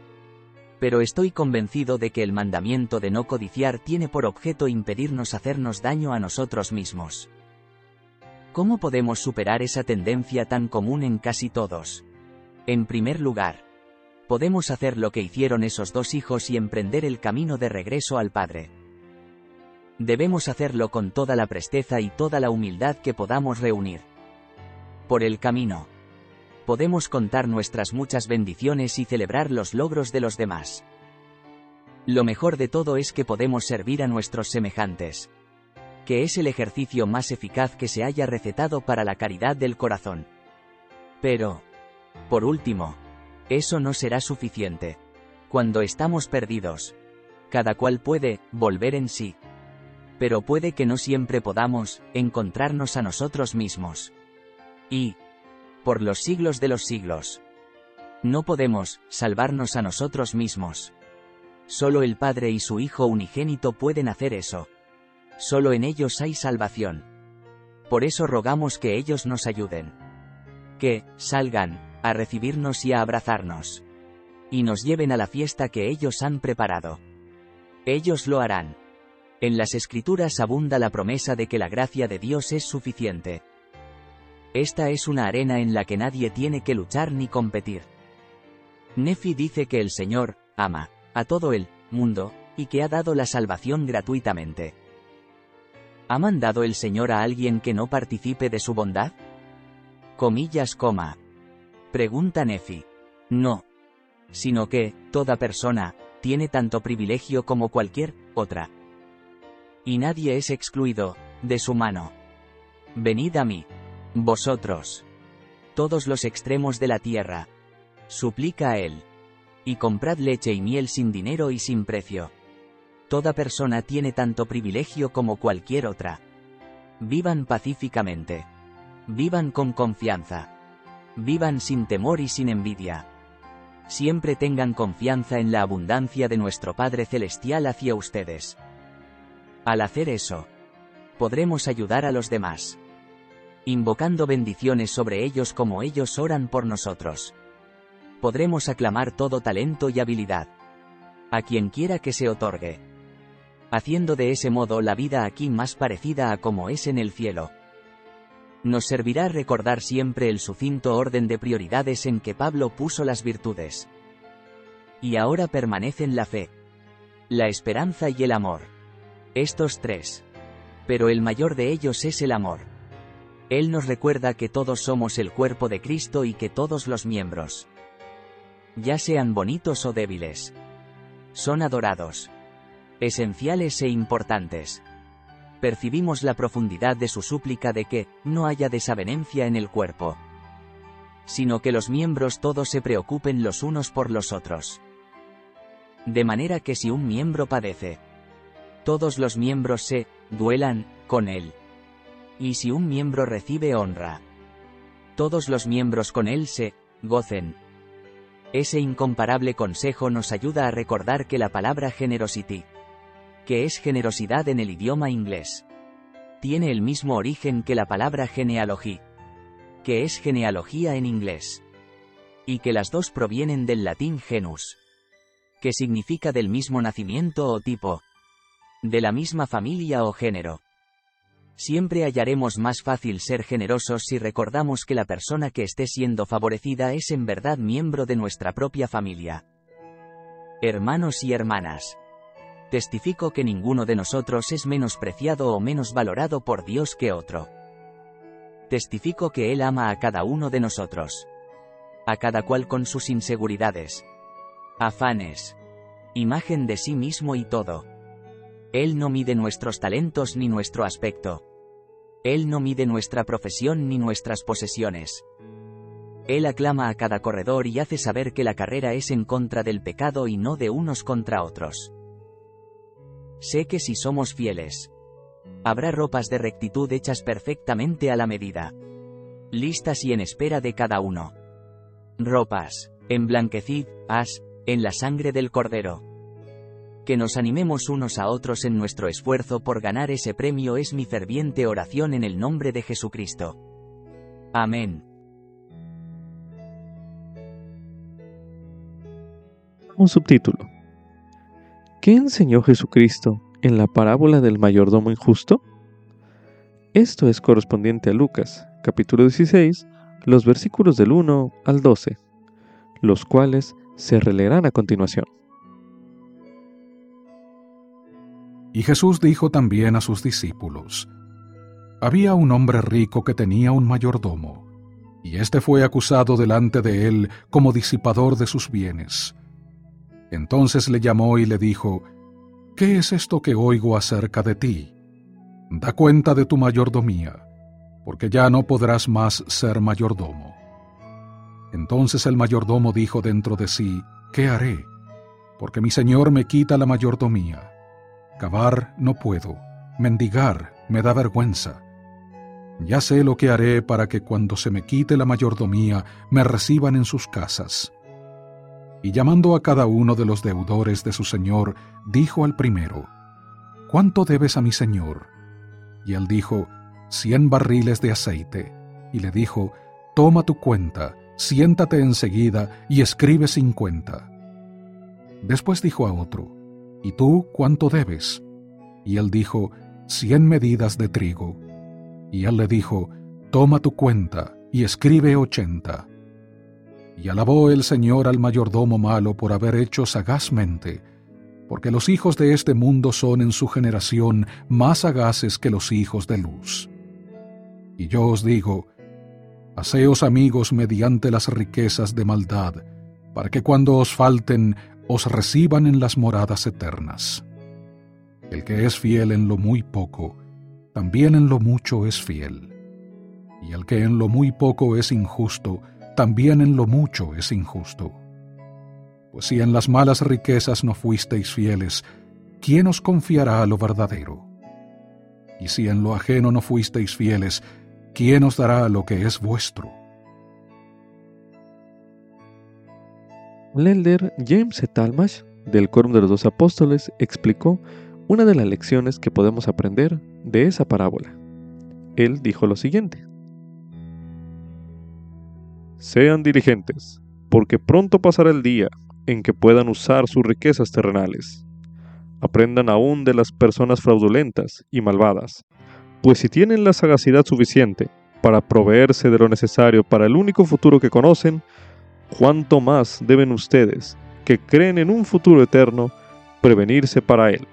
Pero estoy convencido de que el mandamiento de no codiciar tiene por objeto impedirnos hacernos daño a nosotros mismos. ¿Cómo podemos superar esa tendencia tan común en casi todos? En primer lugar, podemos hacer lo que hicieron esos dos hijos y emprender el camino de regreso al Padre. Debemos hacerlo con toda la presteza y toda la humildad que podamos reunir. Por el camino, podemos contar nuestras muchas bendiciones y celebrar los logros de los demás. Lo mejor de todo es que podemos servir a nuestros semejantes. Que es el ejercicio más eficaz que se haya recetado para la caridad del corazón. Pero, por último, eso no será suficiente. Cuando estamos perdidos, cada cual puede volver en sí. Pero puede que no siempre podamos encontrarnos a nosotros mismos. Y, por los siglos de los siglos. No podemos salvarnos a nosotros mismos. Solo el Padre y su Hijo unigénito pueden hacer eso. Solo en ellos hay salvación. Por eso rogamos que ellos nos ayuden. Que, salgan, a recibirnos y a abrazarnos. Y nos lleven a la fiesta que ellos han preparado. Ellos lo harán. En las escrituras abunda la promesa de que la gracia de Dios es suficiente. Esta es una arena en la que nadie tiene que luchar ni competir. Nefi dice que el Señor, ama, a todo el mundo, y que ha dado la salvación gratuitamente. ¿Ha mandado el Señor a alguien que no participe de su bondad? Comillas, coma. Pregunta Nefi. No. Sino que, toda persona, tiene tanto privilegio como cualquier otra. Y nadie es excluido, de su mano. Venid a mí. Vosotros. Todos los extremos de la tierra. Suplica a él. Y comprad leche y miel sin dinero y sin precio. Toda persona tiene tanto privilegio como cualquier otra. Vivan pacíficamente. Vivan con confianza. Vivan sin temor y sin envidia. Siempre tengan confianza en la abundancia de nuestro Padre Celestial hacia ustedes. Al hacer eso, podremos ayudar a los demás invocando bendiciones sobre ellos como ellos oran por nosotros. podremos aclamar todo talento y habilidad. A quien quiera que se otorgue. Haciendo de ese modo la vida aquí más parecida a como es en el cielo. Nos servirá recordar siempre el sucinto orden de prioridades en que Pablo puso las virtudes. Y ahora permanecen la fe, la esperanza y el amor. Estos tres. Pero el mayor de ellos es el amor. Él nos recuerda que todos somos el cuerpo de Cristo y que todos los miembros, ya sean bonitos o débiles, son adorados, esenciales e importantes percibimos la profundidad de su súplica de que, no haya desavenencia en el cuerpo, sino que los miembros todos se preocupen los unos por los otros. De manera que si un miembro padece, todos los miembros se, duelan, con él. Y si un miembro recibe honra, todos los miembros con él se, gocen. Ese incomparable consejo nos ayuda a recordar que la palabra generosity, que es generosidad en el idioma inglés. Tiene el mismo origen que la palabra genealogía, que es genealogía en inglés. Y que las dos provienen del latín genus, que significa del mismo nacimiento o tipo, de la misma familia o género. Siempre hallaremos más fácil ser generosos si recordamos que la persona que esté siendo favorecida es en verdad miembro de nuestra propia familia. Hermanos y hermanas testifico que ninguno de nosotros es menos preciado o menos valorado por Dios que otro. Testifico que Él ama a cada uno de nosotros. A cada cual con sus inseguridades. Afanes. Imagen de sí mismo y todo. Él no mide nuestros talentos ni nuestro aspecto. Él no mide nuestra profesión ni nuestras posesiones. Él aclama a cada corredor y hace saber que la carrera es en contra del pecado y no de unos contra otros. Sé que si somos fieles, habrá ropas de rectitud hechas perfectamente a la medida. Listas y en espera de cada uno. Ropas, emblanquecid, as, en la sangre del Cordero. Que nos animemos unos a otros en nuestro esfuerzo por ganar ese premio es mi ferviente oración en el nombre de Jesucristo. Amén. Un subtítulo. ¿Qué enseñó Jesucristo en la parábola del mayordomo injusto? Esto es correspondiente a Lucas, capítulo 16, los versículos del 1 al 12, los cuales se releerán a continuación. Y Jesús dijo también a sus discípulos, Había un hombre rico que tenía un mayordomo, y éste fue acusado delante de él como disipador de sus bienes. Entonces le llamó y le dijo, ¿Qué es esto que oigo acerca de ti? Da cuenta de tu mayordomía, porque ya no podrás más ser mayordomo. Entonces el mayordomo dijo dentro de sí, ¿qué haré? Porque mi señor me quita la mayordomía. Cavar no puedo, mendigar me da vergüenza. Ya sé lo que haré para que cuando se me quite la mayordomía me reciban en sus casas. Y llamando a cada uno de los deudores de su señor, dijo al primero, ¿Cuánto debes a mi señor? Y él dijo, Cien barriles de aceite. Y le dijo, Toma tu cuenta, siéntate enseguida y escribe cincuenta. Después dijo a otro, ¿Y tú cuánto debes? Y él dijo, Cien medidas de trigo. Y él le dijo, Toma tu cuenta y escribe ochenta. Y alabó el Señor al mayordomo malo por haber hecho sagazmente, porque los hijos de este mundo son en su generación más sagaces que los hijos de luz. Y yo os digo, haceos amigos mediante las riquezas de maldad, para que cuando os falten os reciban en las moradas eternas. El que es fiel en lo muy poco, también en lo mucho es fiel. Y el que en lo muy poco es injusto, también en lo mucho es injusto. Pues si en las malas riquezas no fuisteis fieles, ¿quién os confiará a lo verdadero? Y si en lo ajeno no fuisteis fieles, ¿quién os dará lo que es vuestro? Lelder James E. Talmash, del Quórum de los Dos Apóstoles, explicó una de las lecciones que podemos aprender de esa parábola. Él dijo lo siguiente. Sean diligentes, porque pronto pasará el día en que puedan usar sus riquezas terrenales. Aprendan aún de las personas fraudulentas y malvadas, pues si tienen la sagacidad suficiente para proveerse de lo necesario para el único futuro que conocen, cuánto más deben ustedes, que creen en un futuro eterno, prevenirse para él.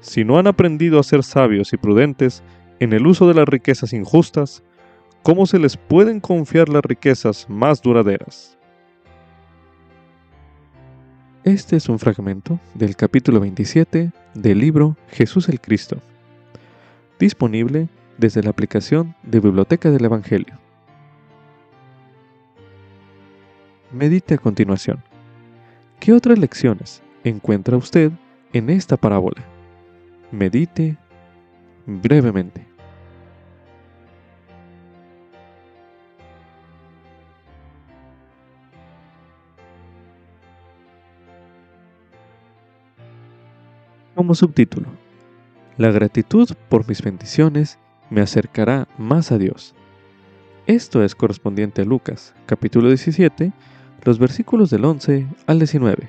Si no han aprendido a ser sabios y prudentes en el uso de las riquezas injustas, ¿cómo se les pueden confiar las riquezas más duraderas? Este es un fragmento del capítulo 27 del libro Jesús el Cristo, disponible desde la aplicación de Biblioteca del Evangelio. Medite a continuación. ¿Qué otras lecciones encuentra usted en esta parábola? Medite brevemente. Como subtítulo, La gratitud por mis bendiciones me acercará más a Dios. Esto es correspondiente a Lucas, capítulo 17, los versículos del 11 al 19,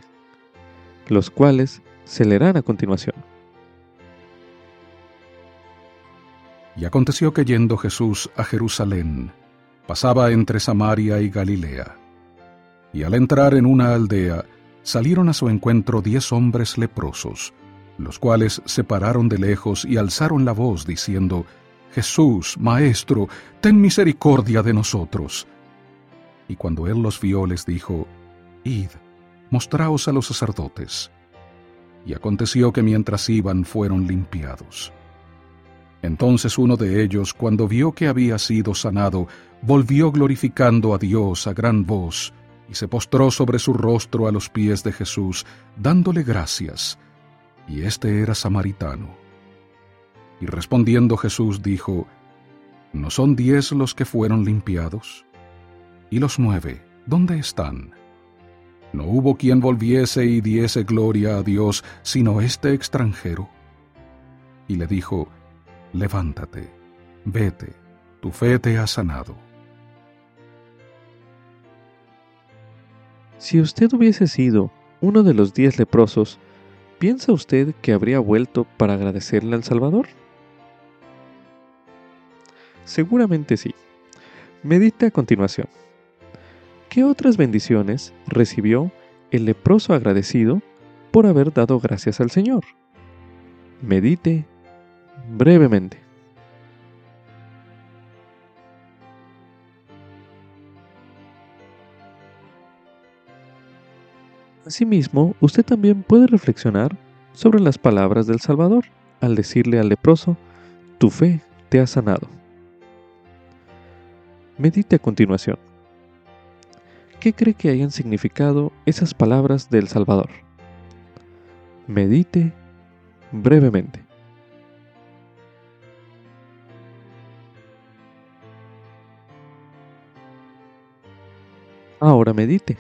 los cuales se leerán a continuación. Y aconteció que yendo Jesús a Jerusalén, pasaba entre Samaria y Galilea. Y al entrar en una aldea, salieron a su encuentro diez hombres leprosos, los cuales se pararon de lejos y alzaron la voz diciendo, Jesús, Maestro, ten misericordia de nosotros. Y cuando él los vio, les dijo, Id, mostraos a los sacerdotes. Y aconteció que mientras iban fueron limpiados. Entonces uno de ellos, cuando vio que había sido sanado, volvió glorificando a Dios a gran voz, y se postró sobre su rostro a los pies de Jesús, dándole gracias y este era samaritano. Y respondiendo Jesús dijo, ¿No son diez los que fueron limpiados? ¿Y los nueve, dónde están? No hubo quien volviese y diese gloria a Dios, sino este extranjero. Y le dijo, Levántate, vete, tu fe te ha sanado. Si usted hubiese sido uno de los diez leprosos, ¿Piensa usted que habría vuelto para agradecerle al Salvador? Seguramente sí. Medite a continuación. ¿Qué otras bendiciones recibió el leproso agradecido por haber dado gracias al Señor? Medite brevemente. Asimismo, usted también puede reflexionar sobre las palabras del Salvador al decirle al leproso, tu fe te ha sanado. Medite a continuación. ¿Qué cree que hayan significado esas palabras del Salvador? Medite brevemente. Ahora medite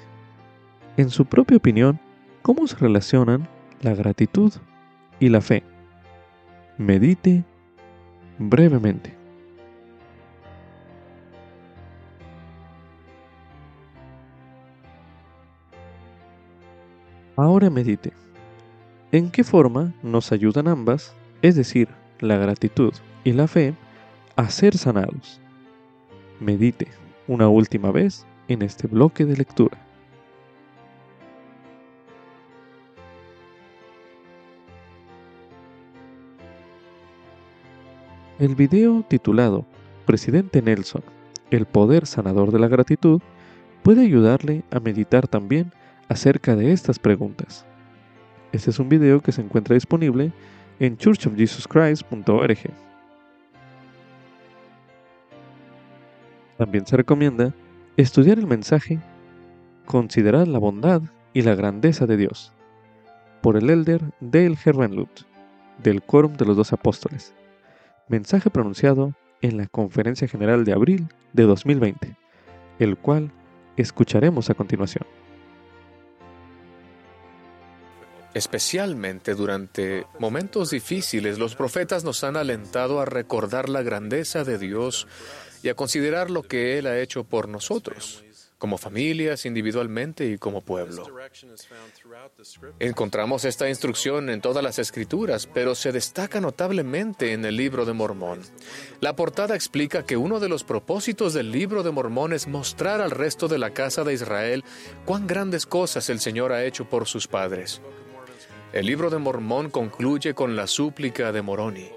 en su propia opinión, cómo se relacionan la gratitud y la fe. Medite brevemente. Ahora medite. ¿En qué forma nos ayudan ambas, es decir, la gratitud y la fe, a ser sanados? Medite una última vez en este bloque de lectura. El video titulado Presidente Nelson, el poder sanador de la gratitud, puede ayudarle a meditar también acerca de estas preguntas. Este es un video que se encuentra disponible en churchofjesuschrist.org. También se recomienda estudiar el mensaje Considerar la bondad y la grandeza de Dios por el elder Dale Herrenlut del Quórum de los Dos Apóstoles mensaje pronunciado en la Conferencia General de abril de 2020, el cual escucharemos a continuación. Especialmente durante momentos difíciles, los profetas nos han alentado a recordar la grandeza de Dios y a considerar lo que Él ha hecho por nosotros como familias, individualmente y como pueblo. Encontramos esta instrucción en todas las escrituras, pero se destaca notablemente en el libro de Mormón. La portada explica que uno de los propósitos del libro de Mormón es mostrar al resto de la casa de Israel cuán grandes cosas el Señor ha hecho por sus padres. El libro de Mormón concluye con la súplica de Moroni.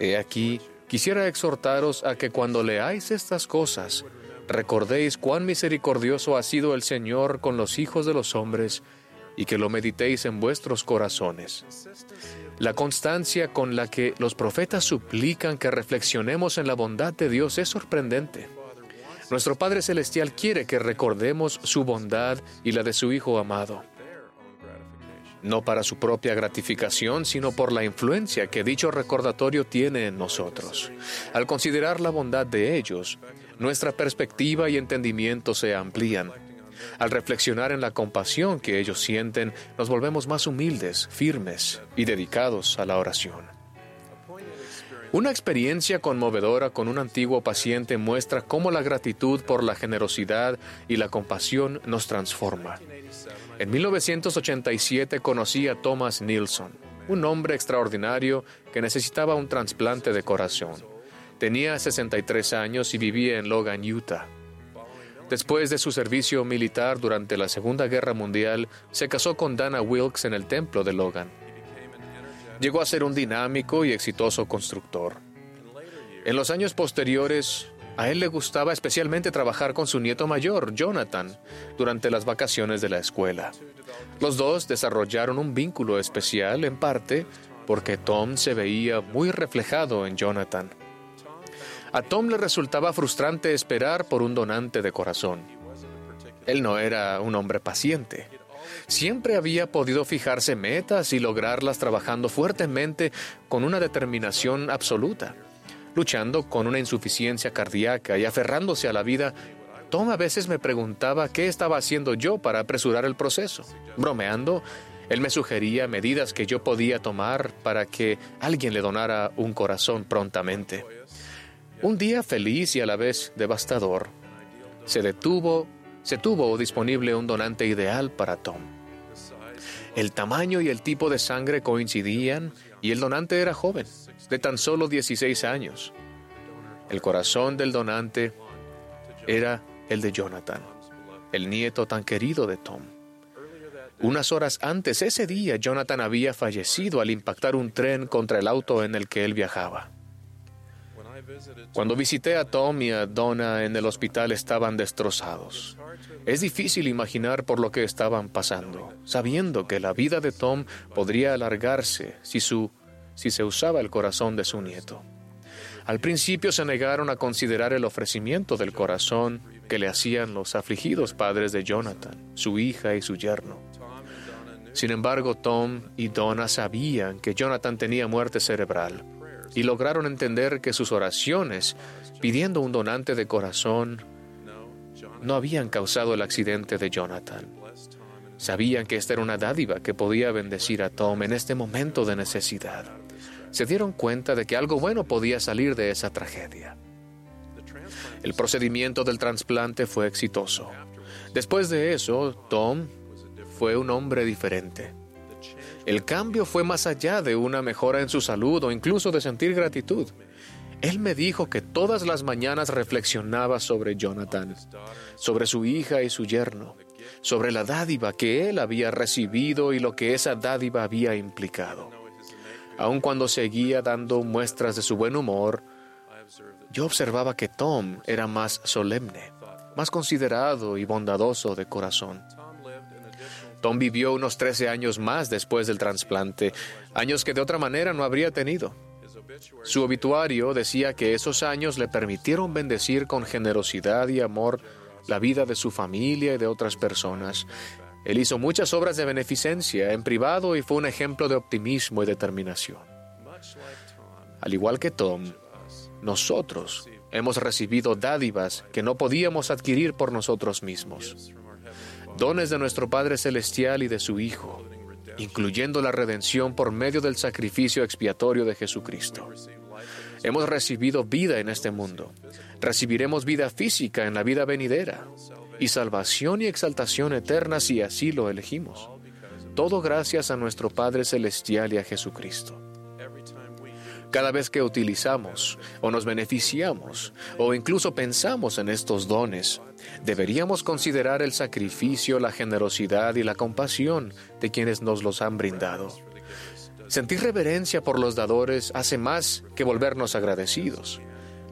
He aquí, quisiera exhortaros a que cuando leáis estas cosas, recordéis cuán misericordioso ha sido el Señor con los hijos de los hombres y que lo meditéis en vuestros corazones. La constancia con la que los profetas suplican que reflexionemos en la bondad de Dios es sorprendente. Nuestro Padre Celestial quiere que recordemos su bondad y la de su Hijo amado no para su propia gratificación, sino por la influencia que dicho recordatorio tiene en nosotros. Al considerar la bondad de ellos, nuestra perspectiva y entendimiento se amplían. Al reflexionar en la compasión que ellos sienten, nos volvemos más humildes, firmes y dedicados a la oración. Una experiencia conmovedora con un antiguo paciente muestra cómo la gratitud por la generosidad y la compasión nos transforma. En 1987 conocí a Thomas Nilsson, un hombre extraordinario que necesitaba un trasplante de corazón. Tenía 63 años y vivía en Logan, Utah. Después de su servicio militar durante la Segunda Guerra Mundial, se casó con Dana Wilkes en el templo de Logan. Llegó a ser un dinámico y exitoso constructor. En los años posteriores, a él le gustaba especialmente trabajar con su nieto mayor, Jonathan, durante las vacaciones de la escuela. Los dos desarrollaron un vínculo especial en parte porque Tom se veía muy reflejado en Jonathan. A Tom le resultaba frustrante esperar por un donante de corazón. Él no era un hombre paciente. Siempre había podido fijarse metas y lograrlas trabajando fuertemente con una determinación absoluta luchando con una insuficiencia cardíaca y aferrándose a la vida, Tom a veces me preguntaba qué estaba haciendo yo para apresurar el proceso. Bromeando, él me sugería medidas que yo podía tomar para que alguien le donara un corazón prontamente. Un día feliz y a la vez devastador, se detuvo, se tuvo disponible un donante ideal para Tom. El tamaño y el tipo de sangre coincidían y el donante era joven de tan solo 16 años. El corazón del donante era el de Jonathan, el nieto tan querido de Tom. Unas horas antes, ese día, Jonathan había fallecido al impactar un tren contra el auto en el que él viajaba. Cuando visité a Tom y a Donna en el hospital estaban destrozados. Es difícil imaginar por lo que estaban pasando, sabiendo que la vida de Tom podría alargarse si se usaba el corazón de su nieto. Al principio se negaron a considerar el ofrecimiento del corazón que le hacían los afligidos padres de Jonathan, su hija y su yerno. Sin embargo, Tom y Donna sabían que Jonathan tenía muerte cerebral y lograron entender que sus oraciones pidiendo un donante de corazón no habían causado el accidente de Jonathan. Sabían que esta era una dádiva que podía bendecir a Tom en este momento de necesidad se dieron cuenta de que algo bueno podía salir de esa tragedia. El procedimiento del trasplante fue exitoso. Después de eso, Tom fue un hombre diferente. El cambio fue más allá de una mejora en su salud o incluso de sentir gratitud. Él me dijo que todas las mañanas reflexionaba sobre Jonathan, sobre su hija y su yerno, sobre la dádiva que él había recibido y lo que esa dádiva había implicado. Aun cuando seguía dando muestras de su buen humor, yo observaba que Tom era más solemne, más considerado y bondadoso de corazón. Tom vivió unos 13 años más después del trasplante, años que de otra manera no habría tenido. Su obituario decía que esos años le permitieron bendecir con generosidad y amor la vida de su familia y de otras personas, él hizo muchas obras de beneficencia en privado y fue un ejemplo de optimismo y determinación. Al igual que Tom, nosotros hemos recibido dádivas que no podíamos adquirir por nosotros mismos. Dones de nuestro Padre Celestial y de su Hijo, incluyendo la redención por medio del sacrificio expiatorio de Jesucristo. Hemos recibido vida en este mundo. Recibiremos vida física en la vida venidera y salvación y exaltación eterna si así lo elegimos. Todo gracias a nuestro Padre Celestial y a Jesucristo. Cada vez que utilizamos o nos beneficiamos o incluso pensamos en estos dones, deberíamos considerar el sacrificio, la generosidad y la compasión de quienes nos los han brindado. Sentir reverencia por los dadores hace más que volvernos agradecidos.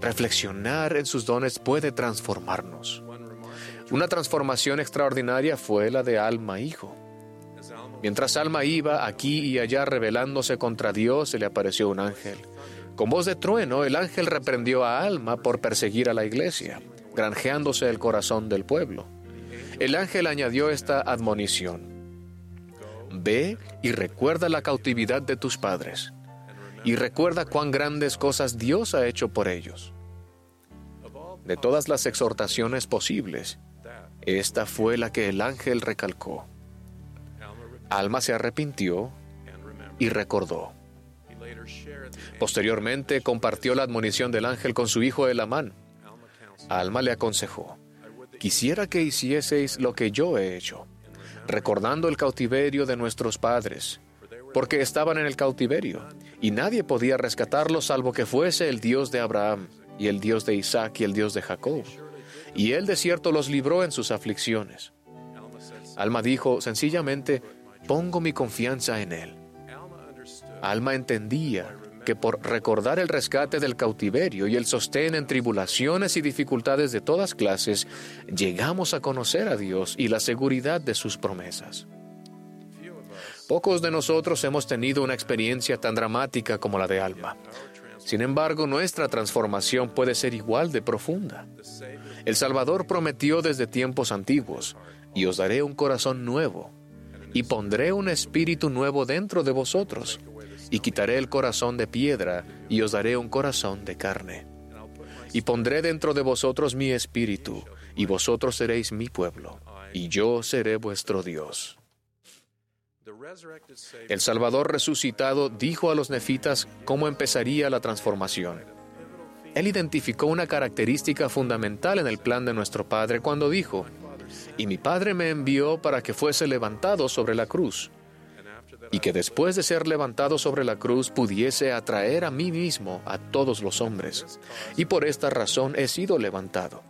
Reflexionar en sus dones puede transformarnos. Una transformación extraordinaria fue la de Alma Hijo. Mientras Alma iba aquí y allá rebelándose contra Dios, se le apareció un ángel. Con voz de trueno, el ángel reprendió a Alma por perseguir a la iglesia, granjeándose el corazón del pueblo. El ángel añadió esta admonición. Ve y recuerda la cautividad de tus padres, y recuerda cuán grandes cosas Dios ha hecho por ellos. De todas las exhortaciones posibles, esta fue la que el ángel recalcó. Alma se arrepintió y recordó. Posteriormente compartió la admonición del ángel con su hijo Elamán. Alma le aconsejó, quisiera que hicieseis lo que yo he hecho, recordando el cautiverio de nuestros padres, porque estaban en el cautiverio, y nadie podía rescatarlos salvo que fuese el Dios de Abraham, y el Dios de Isaac, y el Dios de Jacob. Y él de cierto los libró en sus aflicciones. Alma dijo sencillamente, pongo mi confianza en Él. Alma entendía que por recordar el rescate del cautiverio y el sostén en tribulaciones y dificultades de todas clases, llegamos a conocer a Dios y la seguridad de sus promesas. Pocos de nosotros hemos tenido una experiencia tan dramática como la de Alma. Sin embargo, nuestra transformación puede ser igual de profunda. El Salvador prometió desde tiempos antiguos, y os daré un corazón nuevo y pondré un espíritu nuevo dentro de vosotros, y quitaré el corazón de piedra, y os daré un corazón de carne. Y pondré dentro de vosotros mi espíritu, y vosotros seréis mi pueblo, y yo seré vuestro Dios. El Salvador resucitado dijo a los nefitas cómo empezaría la transformación. Él identificó una característica fundamental en el plan de nuestro Padre cuando dijo, y mi Padre me envió para que fuese levantado sobre la cruz, y que después de ser levantado sobre la cruz pudiese atraer a mí mismo a todos los hombres. Y por esta razón he sido levantado.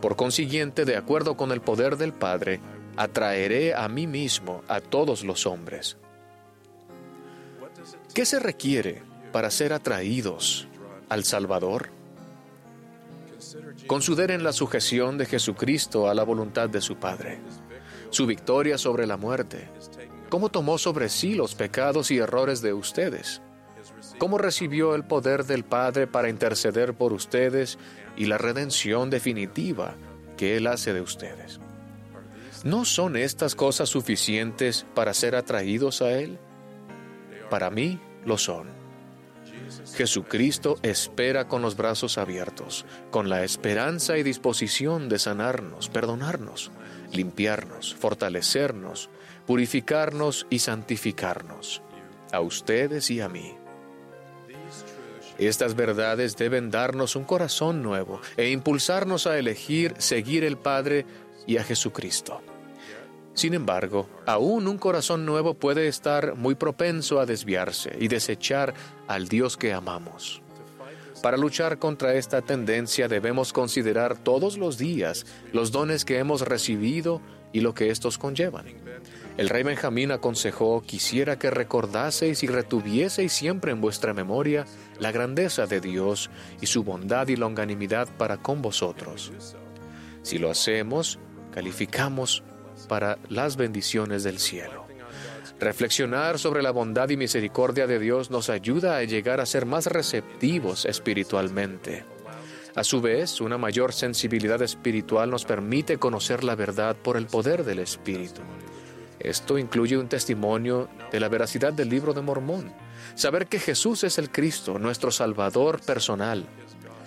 Por consiguiente, de acuerdo con el poder del Padre, atraeré a mí mismo a todos los hombres. ¿Qué se requiere para ser atraídos al Salvador? Consideren la sujeción de Jesucristo a la voluntad de su Padre, su victoria sobre la muerte, cómo tomó sobre sí los pecados y errores de ustedes, cómo recibió el poder del Padre para interceder por ustedes y la redención definitiva que Él hace de ustedes. ¿No son estas cosas suficientes para ser atraídos a Él? Para mí lo son. Jesucristo espera con los brazos abiertos, con la esperanza y disposición de sanarnos, perdonarnos, limpiarnos, fortalecernos, purificarnos y santificarnos, a ustedes y a mí. Estas verdades deben darnos un corazón nuevo e impulsarnos a elegir seguir el Padre y a Jesucristo. Sin embargo, aún un corazón nuevo puede estar muy propenso a desviarse y desechar al Dios que amamos. Para luchar contra esta tendencia debemos considerar todos los días los dones que hemos recibido y lo que estos conllevan. El rey Benjamín aconsejó, quisiera que recordaseis y retuvieseis siempre en vuestra memoria la grandeza de Dios y su bondad y longanimidad para con vosotros. Si lo hacemos, calificamos para las bendiciones del cielo. Reflexionar sobre la bondad y misericordia de Dios nos ayuda a llegar a ser más receptivos espiritualmente. A su vez, una mayor sensibilidad espiritual nos permite conocer la verdad por el poder del Espíritu. Esto incluye un testimonio de la veracidad del libro de Mormón, saber que Jesús es el Cristo, nuestro Salvador personal,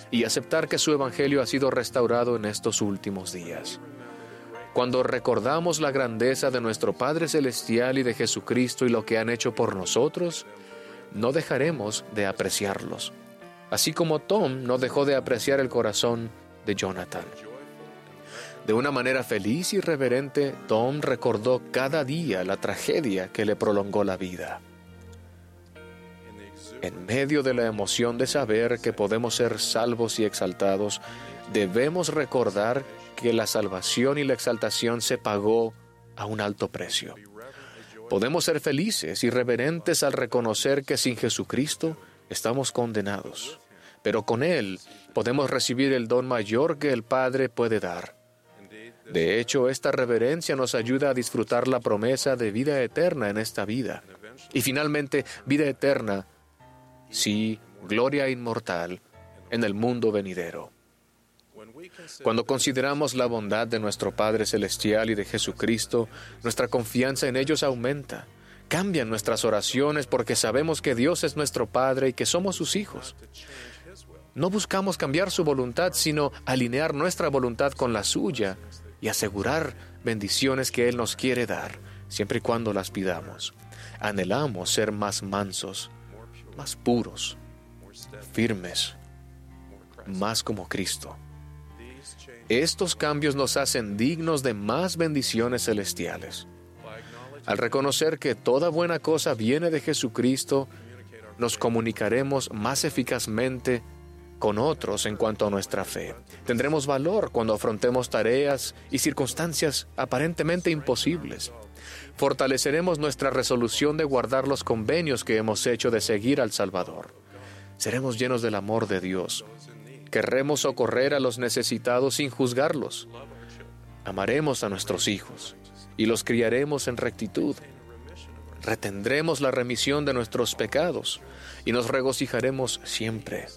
y aceptar que su Evangelio ha sido restaurado en estos últimos días. Cuando recordamos la grandeza de nuestro Padre Celestial y de Jesucristo y lo que han hecho por nosotros, no dejaremos de apreciarlos. así como Tom no dejó de apreciar el corazón de Jonathan. De una manera feliz y reverente, Tom recordó cada día la tragedia que le prolongó la vida. En medio de la emoción de saber que podemos ser salvos y exaltados, debemos recordar que la salvación y la exaltación se pagó a un alto precio. Podemos ser felices y reverentes al reconocer que sin Jesucristo estamos condenados, pero con Él podemos recibir el don mayor que el Padre puede dar. De hecho, esta reverencia nos ayuda a disfrutar la promesa de vida eterna en esta vida. Y finalmente, vida eterna, sí, gloria inmortal en el mundo venidero. Cuando consideramos la bondad de nuestro Padre Celestial y de Jesucristo, nuestra confianza en ellos aumenta. Cambian nuestras oraciones porque sabemos que Dios es nuestro Padre y que somos sus hijos. No buscamos cambiar su voluntad, sino alinear nuestra voluntad con la suya y asegurar bendiciones que Él nos quiere dar, siempre y cuando las pidamos. Anhelamos ser más mansos, más puros, firmes, más como Cristo. Estos cambios nos hacen dignos de más bendiciones celestiales. Al reconocer que toda buena cosa viene de Jesucristo, nos comunicaremos más eficazmente con otros en cuanto a nuestra fe. Tendremos valor cuando afrontemos tareas y circunstancias aparentemente imposibles. Fortaleceremos nuestra resolución de guardar los convenios que hemos hecho de seguir al Salvador. Seremos llenos del amor de Dios Querremos socorrer a los necesitados sin juzgarlos. Amaremos a nuestros hijos y los criaremos en rectitud. Retendremos la remisión de nuestros pecados y nos regocijaremos siempre.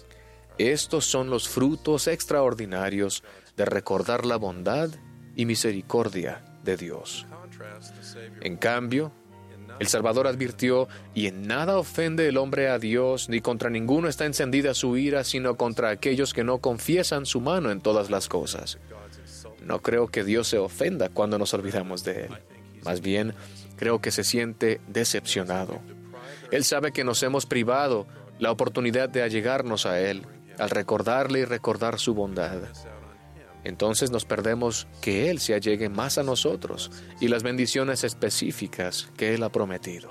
Estos son los frutos extraordinarios de recordar la bondad y misericordia de Dios. En cambio, el Salvador advirtió, y en nada ofende el hombre a Dios, ni contra ninguno está encendida su ira, sino contra aquellos que no confiesan su mano en todas las cosas. No creo que Dios se ofenda cuando nos olvidamos de Él. Más bien, creo que se siente decepcionado. Él sabe que nos hemos privado la oportunidad de allegarnos a Él, al recordarle y recordar su bondad entonces nos perdemos que Él se allegue más a nosotros y las bendiciones específicas que Él ha prometido.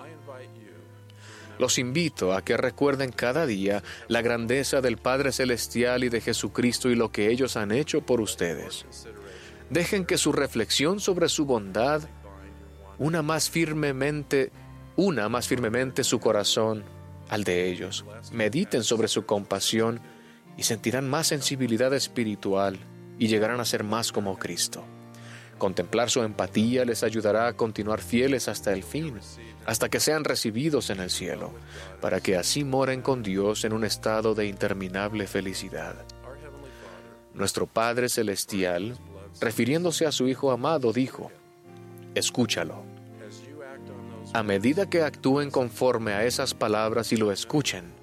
Los invito a que recuerden cada día la grandeza del Padre Celestial y de Jesucristo y lo que ellos han hecho por ustedes. Dejen que su reflexión sobre su bondad una más firmemente, una más firmemente su corazón al de ellos. Mediten sobre su compasión y sentirán más sensibilidad espiritual y llegarán a ser más como Cristo. Contemplar su empatía les ayudará a continuar fieles hasta el fin, hasta que sean recibidos en el cielo, para que así moren con Dios en un estado de interminable felicidad. Nuestro Padre Celestial, refiriéndose a su Hijo amado, dijo, Escúchalo. A medida que actúen conforme a esas palabras y lo escuchen,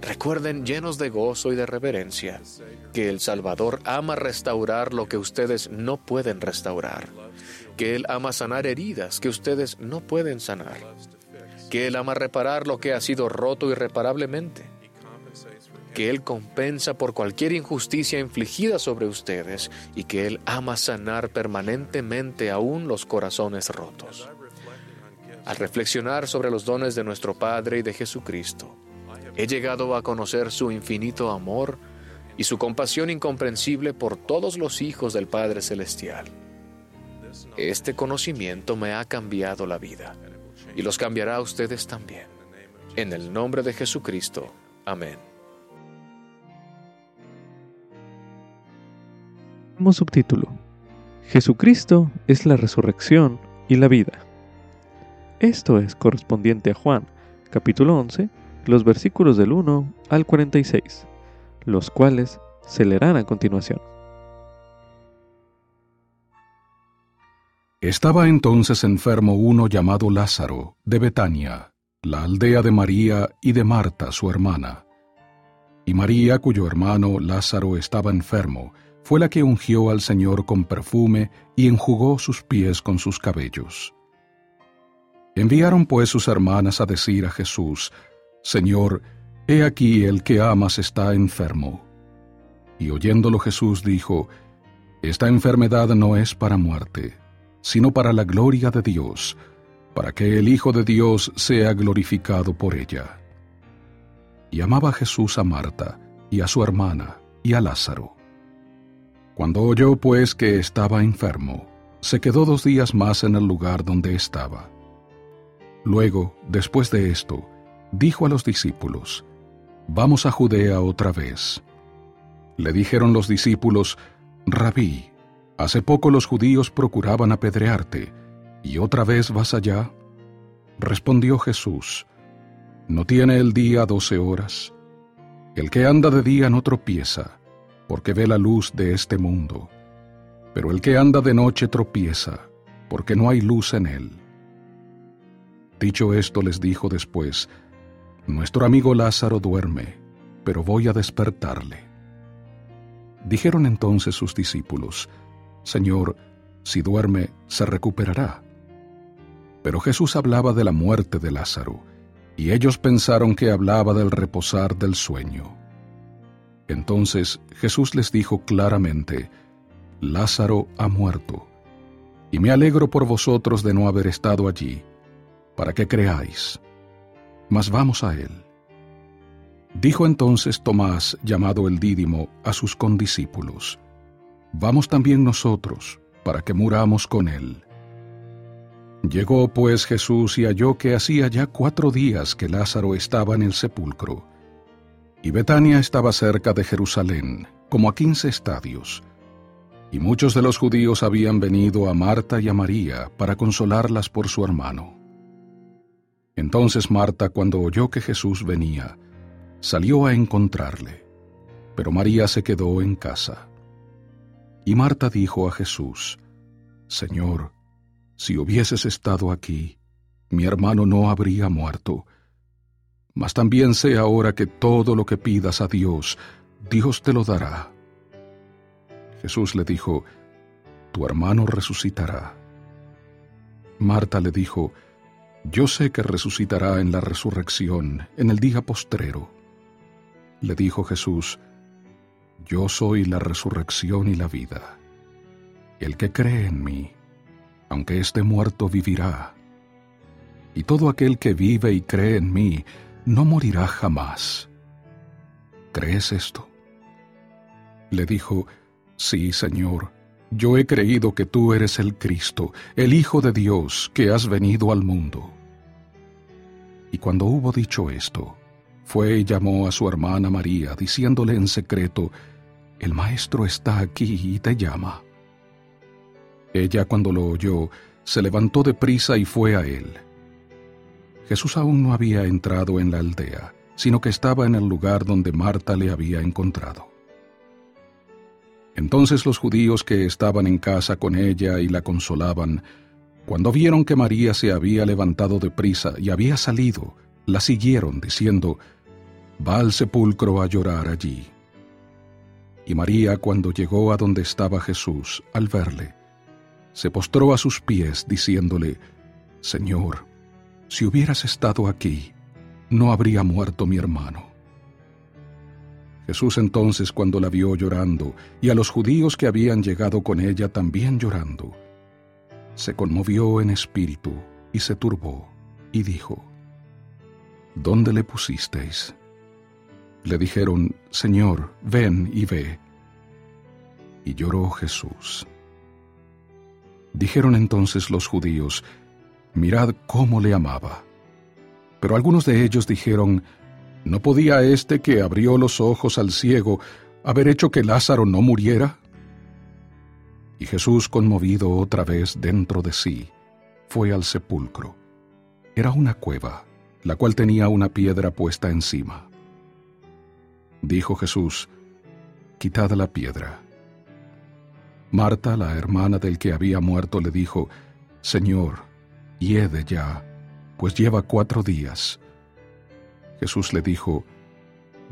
Recuerden llenos de gozo y de reverencia que el Salvador ama restaurar lo que ustedes no pueden restaurar, que Él ama sanar heridas que ustedes no pueden sanar, que Él ama reparar lo que ha sido roto irreparablemente, que Él compensa por cualquier injusticia infligida sobre ustedes y que Él ama sanar permanentemente aún los corazones rotos. Al reflexionar sobre los dones de nuestro Padre y de Jesucristo, He llegado a conocer su infinito amor y su compasión incomprensible por todos los hijos del Padre Celestial. Este conocimiento me ha cambiado la vida y los cambiará a ustedes también. En el nombre de Jesucristo. Amén. Subtítulo, Jesucristo es la resurrección y la vida. Esto es correspondiente a Juan, capítulo 11, los versículos del 1 al 46, los cuales se leerán a continuación. Estaba entonces enfermo uno llamado Lázaro, de Betania, la aldea de María y de Marta, su hermana. Y María, cuyo hermano Lázaro estaba enfermo, fue la que ungió al Señor con perfume y enjugó sus pies con sus cabellos. Enviaron pues sus hermanas a decir a Jesús, Señor, He aquí el que amas está enfermo. Y oyéndolo Jesús dijo, Esta enfermedad no es para muerte, sino para la gloria de Dios, para que el Hijo de Dios sea glorificado por ella. Y amaba Jesús a Marta, y a su hermana, y a Lázaro. Cuando oyó pues que estaba enfermo, se quedó dos días más en el lugar donde estaba. Luego, después de esto, dijo a los discípulos, Vamos a Judea otra vez. Le dijeron los discípulos, Rabí, hace poco los judíos procuraban apedrearte, ¿y otra vez vas allá? Respondió Jesús, ¿no tiene el día doce horas? El que anda de día no tropieza, porque ve la luz de este mundo, pero el que anda de noche tropieza, porque no hay luz en él. Dicho esto les dijo después, Nuestro amigo Lázaro duerme, pero voy a despertarle. Dijeron entonces sus discípulos, Señor, si duerme, se recuperará. Pero Jesús hablaba de la muerte de Lázaro, y ellos pensaron que hablaba del reposar del sueño. Entonces Jesús les dijo claramente, Lázaro ha muerto, y me alegro por vosotros de no haber estado allí, para que creáis. Mas vamos a él. Dijo entonces Tomás, llamado el Dídimo, a sus condiscípulos, Vamos también nosotros, para que muramos con él. Llegó pues Jesús y halló que hacía ya cuatro días que Lázaro estaba en el sepulcro. Y Betania estaba cerca de Jerusalén, como a quince estadios. Y muchos de los judíos habían venido a Marta y a María para consolarlas por su hermano. Entonces Marta, cuando oyó que Jesús venía, salió a encontrarle, pero María se quedó en casa. Y Marta dijo a Jesús, Señor, si hubieses estado aquí, mi hermano no habría muerto. Mas también sé ahora que todo lo que pidas a Dios, Dios te lo dará. Jesús le dijo, Tu hermano resucitará. Marta le dijo, Yo sé que resucitará en la resurrección, en el día postrero. Le dijo Jesús, Yo soy la resurrección y la vida. El que cree en mí, aunque esté muerto, vivirá. Y todo aquel que vive y cree en mí, no morirá jamás. ¿Crees esto? Le dijo, Sí, Señor, yo he creído que tú eres el Cristo, el Hijo de Dios, que has venido al mundo. Y cuando hubo dicho esto, fue y llamó a su hermana María, diciéndole en secreto, El Maestro está aquí y te llama. Ella cuando lo oyó, se levantó de prisa y fue a él. Jesús aún no había entrado en la aldea, sino que estaba en el lugar donde Marta le había encontrado. Entonces los judíos que estaban en casa con ella y la consolaban, cuando vieron que María se había levantado de prisa y había salido, la siguieron diciendo, va al sepulcro a llorar allí. Y María, cuando llegó a donde estaba Jesús, al verle, se postró a sus pies, diciéndole, Señor, si hubieras estado aquí, no habría muerto mi hermano. Jesús entonces, cuando la vio llorando, y a los judíos que habían llegado con ella también llorando, se conmovió en espíritu y se turbó, y dijo, ¿Dónde le pusisteis? Le dijeron, Señor, ven y ve. Y lloró Jesús. Dijeron entonces los judíos, Mirad cómo le amaba. Pero algunos de ellos dijeron, ¿No podía éste que abrió los ojos al ciego haber hecho que Lázaro no muriera? Y Jesús, conmovido otra vez dentro de sí, fue al sepulcro. Era una cueva, la cual tenía una piedra puesta encima. Dijo Jesús, Quitad la piedra. Marta, la hermana del que había muerto, le dijo, Señor, hiede ya, pues lleva cuatro días. Jesús le dijo,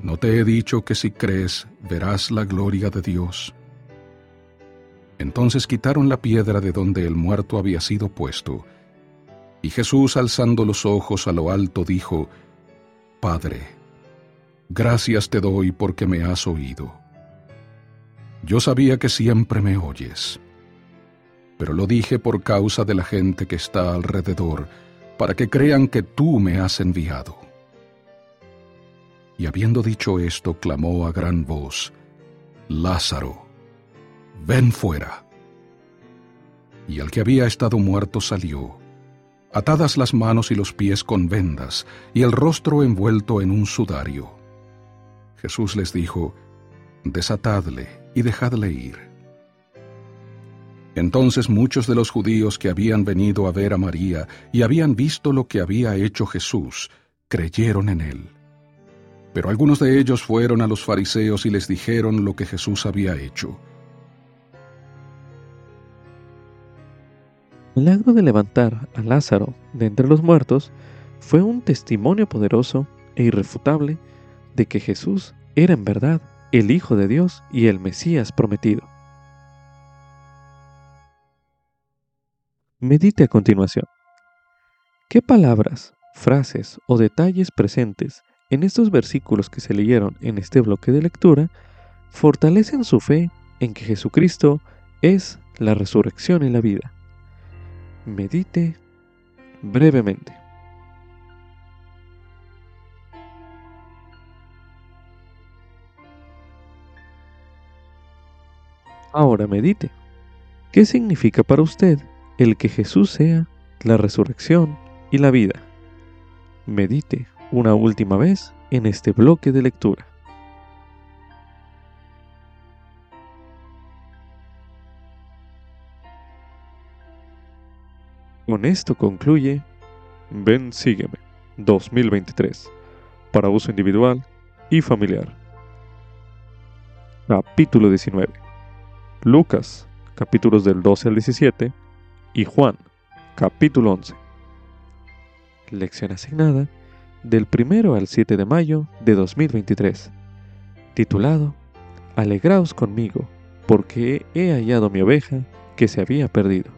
¿no te he dicho que si crees verás la gloria de Dios? Entonces quitaron la piedra de donde el muerto había sido puesto, y Jesús alzando los ojos a lo alto dijo, Padre, gracias te doy porque me has oído. Yo sabía que siempre me oyes, pero lo dije por causa de la gente que está alrededor, para que crean que tú me has enviado. Y habiendo dicho esto, clamó a gran voz, Lázaro, ven fuera. Y el que había estado muerto salió, atadas las manos y los pies con vendas, y el rostro envuelto en un sudario. Jesús les dijo, Desatadle y dejadle ir. Entonces muchos de los judíos que habían venido a ver a María y habían visto lo que había hecho Jesús, creyeron en él. Pero algunos de ellos fueron a los fariseos y les dijeron lo que Jesús había hecho. El milagro de levantar a Lázaro de entre los muertos fue un testimonio poderoso e irrefutable de que Jesús era en verdad el Hijo de Dios y el Mesías prometido. Medite a continuación. ¿Qué palabras, frases o detalles presentes en estos versículos que se leyeron en este bloque de lectura fortalecen su fe en que Jesucristo es la resurrección y la vida. Medite brevemente. Ahora medite. ¿Qué significa para usted el que Jesús sea la resurrección y la vida? Medite una última vez en este bloque de lectura. Con esto concluye Ven Sígueme 2023 para uso individual y familiar. Capítulo 19. Lucas, capítulos del 12 al 17 y Juan, capítulo 11. Lección asignada del 1 al 7 de mayo de 2023, titulado Alegraos conmigo, porque he hallado mi oveja que se había perdido.